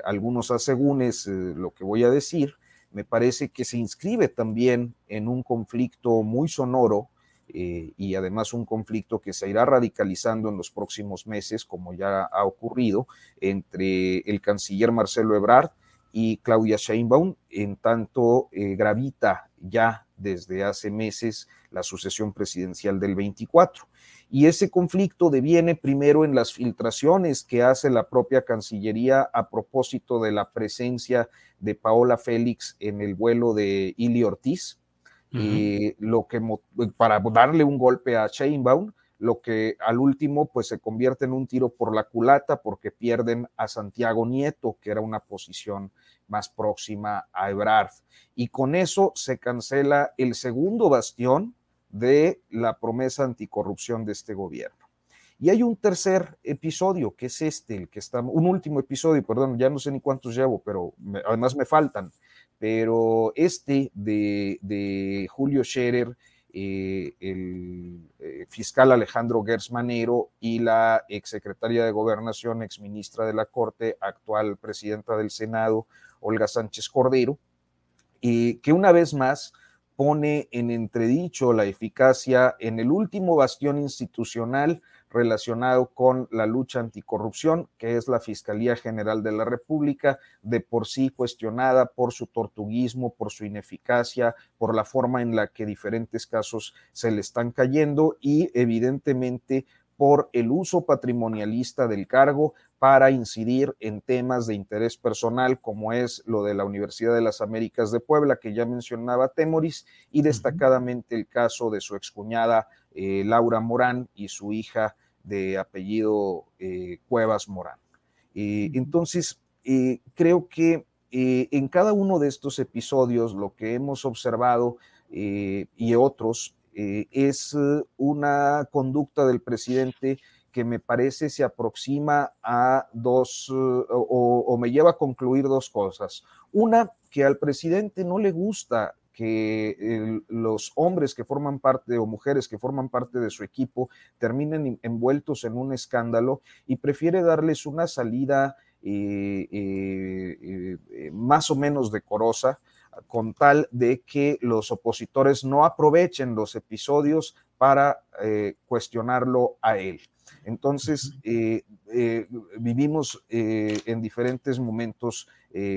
algunos asegúnes lo que voy a decir, me parece que se inscribe también en un conflicto muy sonoro eh, y además un conflicto que se irá radicalizando en los próximos meses, como ya ha ocurrido, entre el canciller Marcelo Ebrard y Claudia Sheinbaum, en tanto gravita ya desde hace meses la sucesión presidencial del 24. Y ese conflicto deviene primero en las filtraciones que hace la propia Cancillería a propósito de la presencia de Paola Félix en el vuelo de Ili Ortiz, y lo que para darle un golpe a Sheinbaum, lo que al último pues se convierte en un tiro por la culata porque pierden a Santiago Nieto, que era una posición más próxima a Ebrard. Y con eso se cancela el segundo bastión de la promesa anticorrupción de este gobierno. Y hay un tercer episodio, que es este, el que estamos, un último episodio, perdón, ya no sé ni cuántos llevo, pero además me faltan, pero este de, Julio Scherer, eh, el eh, fiscal Alejandro Gersmanero y la exsecretaria de Gobernación, exministra de la Corte, actual presidenta del Senado, Olga Sánchez Cordero, y que una vez más pone en entredicho la eficacia en el último bastión institucional relacionado con la lucha anticorrupción, que es la Fiscalía General de la República, de por sí cuestionada por su tortuguismo, por su ineficacia, por la forma en la que diferentes casos se le están cayendo y evidentemente por el uso patrimonialista del cargo para incidir en temas de interés personal, como es lo de la Universidad de las Américas de Puebla, que ya mencionaba Temoris, y destacadamente el caso de su excuñada eh, Laura Morán y su hija de apellido eh, Cuevas Morán. entonces, eh, creo que en cada uno de estos episodios lo que hemos observado y otros es una conducta del presidente que me parece se aproxima a dos, o, me lleva a concluir dos cosas. Una, que al presidente no le gusta que los hombres que forman parte o mujeres que forman parte de su equipo terminen envueltos en un escándalo y prefiere darles una salida eh, eh, eh, más o menos decorosa con tal de que los opositores no aprovechen los episodios para cuestionarlo a él. Entonces, eh, eh, vivimos eh, en diferentes momentos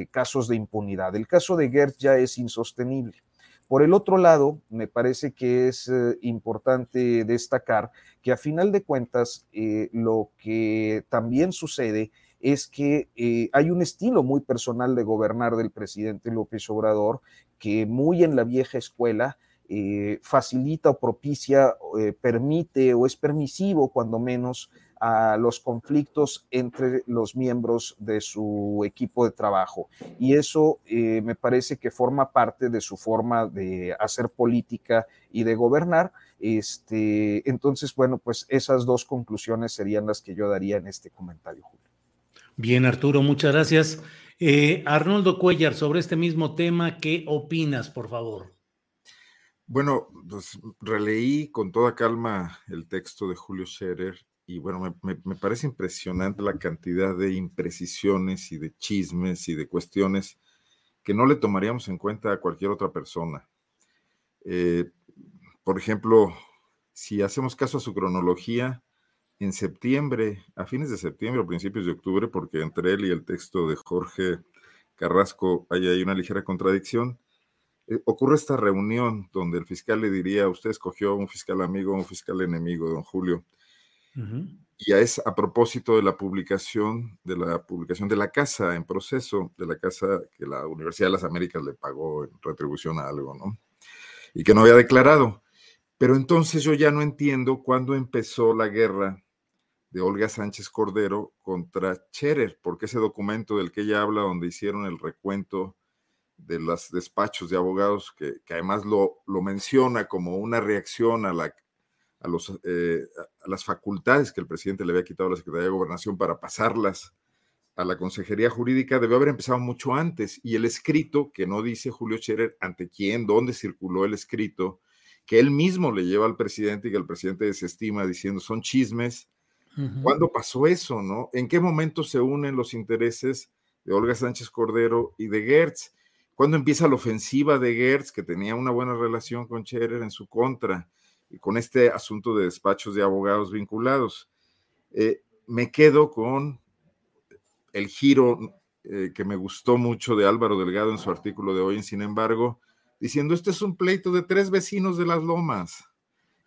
casos de impunidad. El caso de Gert ya es insostenible. Por el otro lado, me parece que es importante destacar que a final de cuentas, lo que también sucede es que hay un estilo muy personal de gobernar del presidente López Obrador que muy en la vieja escuela eh, facilita o propicia, eh, permite o es permisivo cuando menos a los conflictos entre los miembros de su equipo de trabajo. Y eso eh, me parece que forma parte de su forma de hacer política y de gobernar. Este, entonces, bueno, pues esas dos conclusiones serían las que yo daría en este comentario, Julio. Bien, Arturo, muchas gracias. Arnoldo Cuellar, sobre este mismo tema, ¿qué opinas, por favor? Bueno, pues releí con toda calma el texto de Julio Scherer y bueno, me, parece impresionante la cantidad de imprecisiones y de chismes y de cuestiones que no le tomaríamos en cuenta a cualquier otra persona. Eh, por ejemplo, si hacemos caso a su cronología, en septiembre, a fines de septiembre o principios de octubre, porque entre él y el texto de Jorge Carrasco hay, hay una ligera contradicción, eh, ocurre esta reunión donde el fiscal le diría, usted escogió un fiscal amigo, un fiscal enemigo, don Julio. Y es a propósito de la publicación, de la publicación de la casa en proceso, de la casa que la Universidad de las Américas le pagó en retribución a algo, ¿no? Y que no había declarado. Pero entonces yo ya no entiendo cuándo empezó la guerra de Olga Sánchez Cordero contra Scherer, porque ese documento del que ella habla, donde hicieron el recuento de los despachos de abogados, que, además lo, lo, menciona como una reacción a, la, a, los, eh, a las facultades que el presidente le había quitado a la Secretaría de Gobernación para pasarlas a la Consejería Jurídica, debió haber empezado mucho antes. Y el escrito, que no dice Julio Scherer ante quién, dónde circuló el escrito, que él mismo le lleva al presidente y que el presidente desestima diciendo son chismes. ¿Cuándo pasó eso, no? ¿En qué momento se unen los intereses de Olga Sánchez Cordero y de Gertz? cuando empieza la ofensiva de Gertz, que tenía una buena relación con Scherer en su contra, con este asunto de despachos de abogados vinculados. Eh, me quedo con el giro eh, que me gustó mucho de Álvaro Delgado en su artículo de hoy, sin embargo, diciendo, este es un pleito de tres vecinos de las lomas,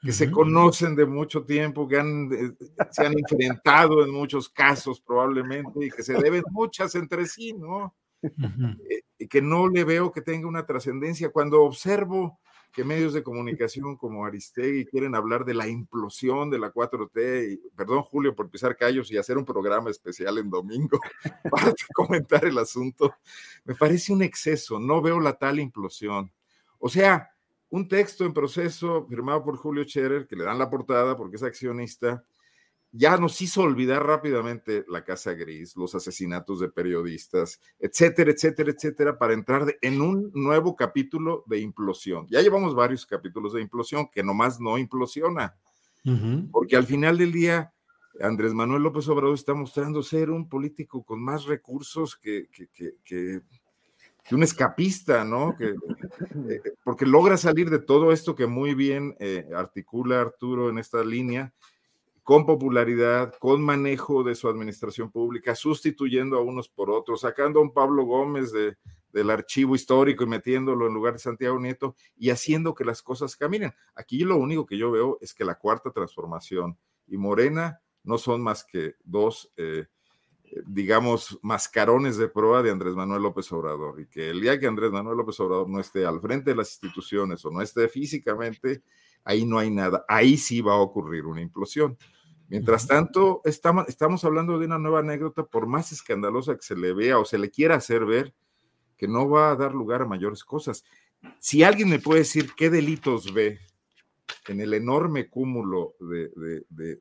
que se conocen de mucho tiempo, que eh, se han enfrentado en muchos casos probablemente y que se deben muchas entre sí, ¿no? Eh, que no le veo que tenga una trascendencia. Cuando observo que medios de comunicación como Aristegui quieren hablar de la implosión de la 4T, y, perdón Julio por pisar callos y hacer un programa especial en domingo para comentar el asunto, me parece un exceso, no veo la tal implosión. O sea, un texto en proceso firmado por Julio Scherer, que le dan la portada porque es accionista, ya nos hizo olvidar rápidamente la Casa Gris, los asesinatos de periodistas, etcétera, etcétera, etcétera, para entrar en un nuevo capítulo de implosión. Ya llevamos varios capítulos de implosión que nomás no implosiona, porque al final del día Andrés Manuel López Obrador está mostrando ser un político con más recursos que, que, un escapista, ¿no? Que, eh, porque logra salir de todo esto que muy bien eh, articula Arturo en esta línea con popularidad, con manejo de su administración pública, sustituyendo a unos por otros, sacando a un Pablo Gómez de, del archivo histórico y metiéndolo en lugar de Santiago Nieto y haciendo que las cosas caminen. Aquí lo único que yo veo es que la cuarta transformación y Morena no son más que dos, eh, digamos, mascarones de proa de Andrés Manuel López Obrador y que el día que Andrés Manuel López Obrador no esté al frente de las instituciones o no esté físicamente, ahí no hay nada, ahí sí va a ocurrir una implosión. Mientras tanto, estamos, estamos hablando de una nueva anécdota, por más escandalosa que se le vea o se le quiera hacer ver, que no va a dar lugar a mayores cosas. Si alguien me puede decir qué delitos ve en el enorme cúmulo de,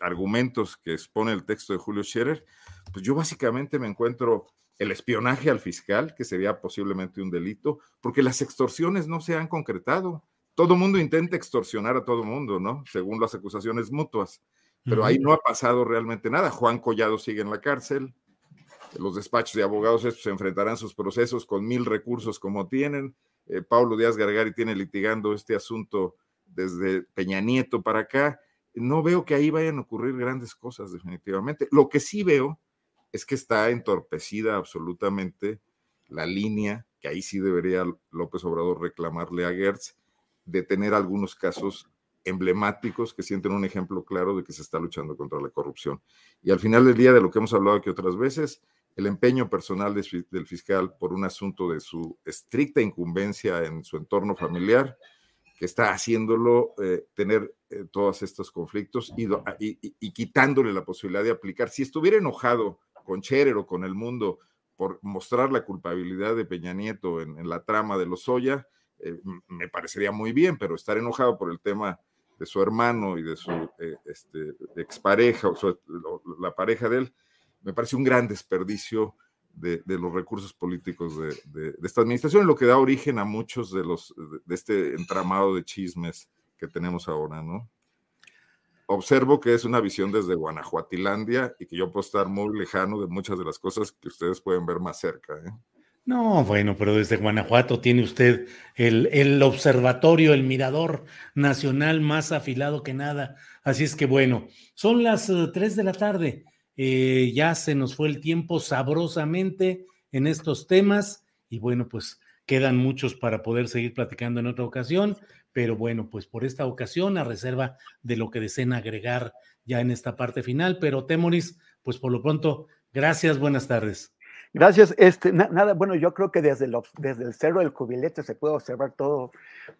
argumentos que expone el texto de Julio Scherer, pues yo básicamente me encuentro el espionaje al fiscal, que sería posiblemente un delito, porque las extorsiones no se han concretado. Todo mundo intenta extorsionar a todo mundo, ¿no? Según las acusaciones mutuas, pero ahí no ha pasado realmente nada. Juan Collado sigue en la cárcel, los despachos de abogados estos se enfrentarán sus procesos con mil recursos como tienen. Eh, Pablo Díaz Gargari tiene litigando este asunto desde Peña Nieto para acá. No veo que ahí vayan a ocurrir grandes cosas, definitivamente. Lo que sí veo es que está entorpecida absolutamente la línea, que ahí sí debería López Obrador reclamarle a Gertz, de tener algunos casos emblemáticos que sienten un ejemplo claro de que se está luchando contra la corrupción. Y al final del día, de lo que hemos hablado aquí otras veces, el empeño personal del fiscal por un asunto de su estricta incumbencia en su entorno familiar, que está haciéndolo eh, tener eh, todos estos conflictos y, quitándole la posibilidad de aplicar. Si estuviera enojado con Cherer o con el mundo por mostrar la culpabilidad de Peña Nieto en, la trama de los Oya, eh, me parecería muy bien, pero estar enojado por el tema de su hermano y de su este, expareja o la pareja de él, me parece un gran desperdicio de, los recursos políticos de, esta administración, lo que da origen a muchos de los de, este entramado de chismes que tenemos ahora, ¿no? Observo que es una visión desde Guanajuatilandia y que yo puedo estar muy lejano de muchas de las cosas que ustedes pueden ver más cerca. ¿eh? No, bueno, pero desde Guanajuato tiene usted el, el, observatorio, el mirador nacional más afilado que nada. Así es que bueno, son las 3 eh, de la tarde. Eh, ya se nos fue el tiempo sabrosamente en estos temas y bueno, pues quedan muchos para poder seguir platicando en otra ocasión, pero bueno, pues por esta ocasión, a reserva de lo que deseen agregar ya en esta parte final, pero Temoris, pues por lo pronto, gracias, buenas tardes. Gracias. Este, nada, bueno, yo creo que desde, desde el cerro del cubilete se puede observar todo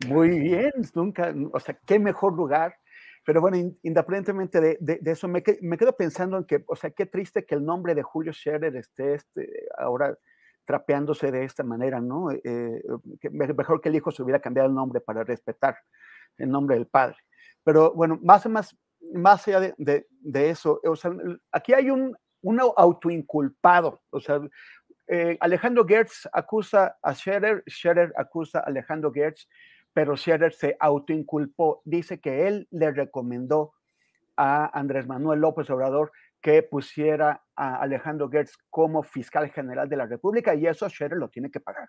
muy bien. Nunca, o sea, qué mejor lugar pero bueno, independientemente de, de, eso, me, me, quedo pensando en que, o sea, qué triste que el nombre de Julio Scherer esté este, ahora trapeándose de esta manera, ¿no? Eh, que mejor que el hijo se hubiera cambiado el nombre para respetar el nombre del padre. Pero bueno, más, más, más allá de, de eso, o sea, aquí hay un, un autoinculpado, o sea, eh, Alejandro Gertz acusa a Scherer, Scherer acusa a Alejandro Gertz pero Scherer se autoinculpó. Dice que él le recomendó a Andrés Manuel López Obrador que pusiera a Alejandro Gertz como fiscal general de la República y eso Scherer lo tiene que pagar.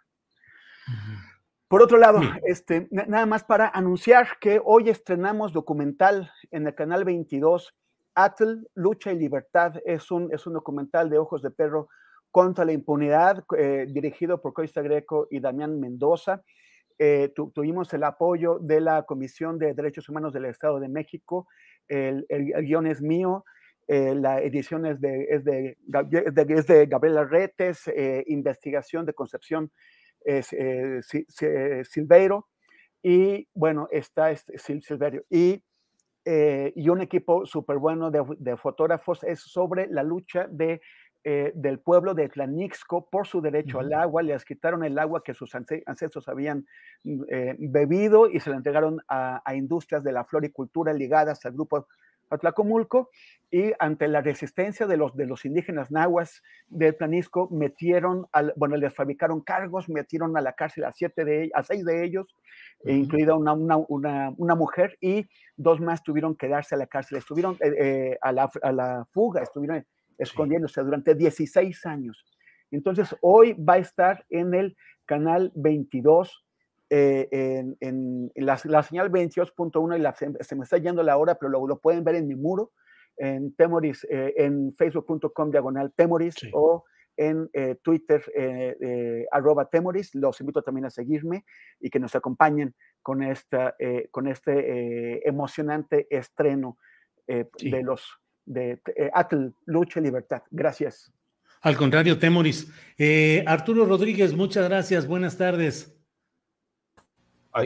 Por otro lado, este, nada más para anunciar que hoy estrenamos documental en el canal 22, Atl, Lucha y Libertad. Es un, es un documental de ojos de perro contra la impunidad, eh, dirigido por Coista Greco y Damián Mendoza. Eh, tuvimos el apoyo de la Comisión de Derechos Humanos del Estado de México, el, guion es mío, eh, la edición es de, es de, Gabriela Retes, investigación de Concepción Silveiro, y bueno, está este, Silverio. Y, y un equipo súper bueno de, de, fotógrafos es sobre la lucha de eh, del pueblo de Tlanixco por su derecho al agua, les quitaron el agua que sus ancestros habían mm, eh, bebido y se la entregaron a, industrias de la floricultura ligadas al grupo Atlacomulco y ante la resistencia de los, de los indígenas nahuas del Planisco, metieron, al, bueno, les fabricaron cargos, metieron a la cárcel a, siete de, a seis de ellos, incluida una, una, una, mujer, y dos más tuvieron que darse a la cárcel, estuvieron eh, a, la, a la fuga, estuvieron escondiéndose durante 16 años. Entonces, hoy va a estar en el canal 22, eh, en, la, señal 22.1, y la, se, me está yendo la hora, pero lo, lo pueden ver en mi muro, en Temoris, eh, en facebook.com diagonal Temoris o en eh, Twitter arroba Temoris. Los invito también a seguirme y que nos acompañen con, esta, con este emocionante estreno de los de Atl, Lucha y Libertad. Gracias. Al contrario, Temoris. Arturo Rodríguez, muchas gracias. Buenas tardes.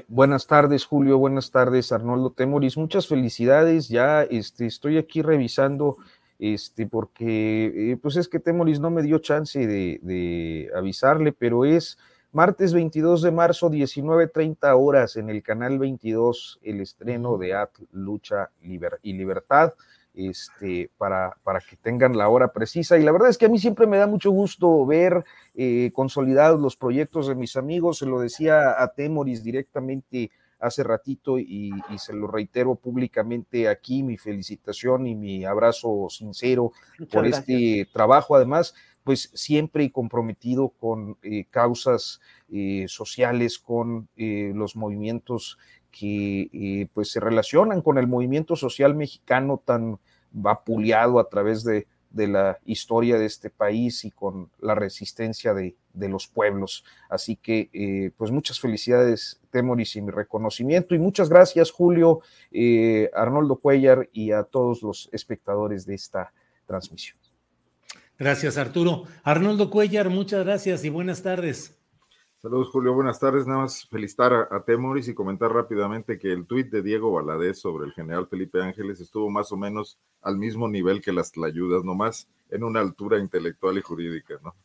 Buenas tardes, Julio. Buenas tardes, Arnoldo Temoris. Muchas felicidades. Ya este, estoy aquí revisando este, porque eh, pues es que Temoris no me dio chance de, avisarle, pero es martes 22 de marzo, 19.30 horas en el canal 22, el estreno de At Lucha y Libertad, este, para, para que tengan la hora precisa. Y la verdad es que a mí siempre me da mucho gusto ver eh, consolidados los proyectos de mis amigos, se lo decía a Temoris directamente hace ratito y, se lo reitero públicamente aquí, mi felicitación y mi abrazo sincero por este trabajo. Además, pues siempre comprometido con eh, causas eh, sociales, con los movimientos que pues se relacionan con el movimiento social mexicano tan vapuleado a través de de la historia de este país y con la resistencia de, los pueblos. Así que, eh, pues muchas felicidades, Temoris, y mi reconocimiento. Y muchas gracias, Julio, eh, Arnoldo Cuellar y a todos los espectadores de esta transmisión. Gracias, Arturo. Arnoldo Cuellar, muchas gracias y buenas tardes. Saludos, Julio. Buenas tardes. Nada más felicitar a, Temoris y comentar rápidamente que el tuit de Diego Valadez sobre el general Felipe Ángeles estuvo más o menos al mismo nivel que las tlayudas, nomás en una altura intelectual y jurídica, ¿no?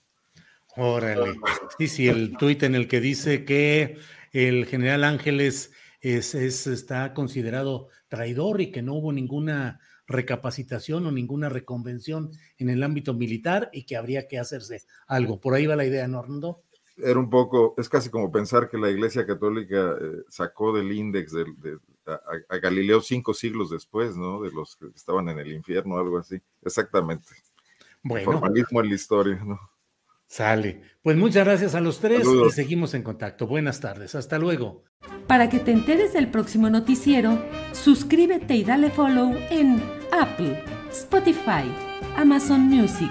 Órale. Sí, sí, el tuit en el que dice que el general Ángeles es, está considerado traidor y que no hubo ninguna recapacitación o ninguna reconvención en el ámbito militar y que habría que hacerse algo. Por ahí va la idea, ¿no, Arnoldo? Era un poco, es casi como pensar que la Iglesia Católica eh, sacó del índice de, a, Galileo cinco siglos después, ¿no? De los que estaban en el infierno, algo así. Exactamente. Bueno. Formalismo en la historia, ¿no? Sale. Pues muchas gracias a los tres y seguimos en contacto. Buenas tardes. Hasta luego. Para que te enteres del próximo noticiero, suscríbete y dale follow en Apple, Spotify, Amazon Music,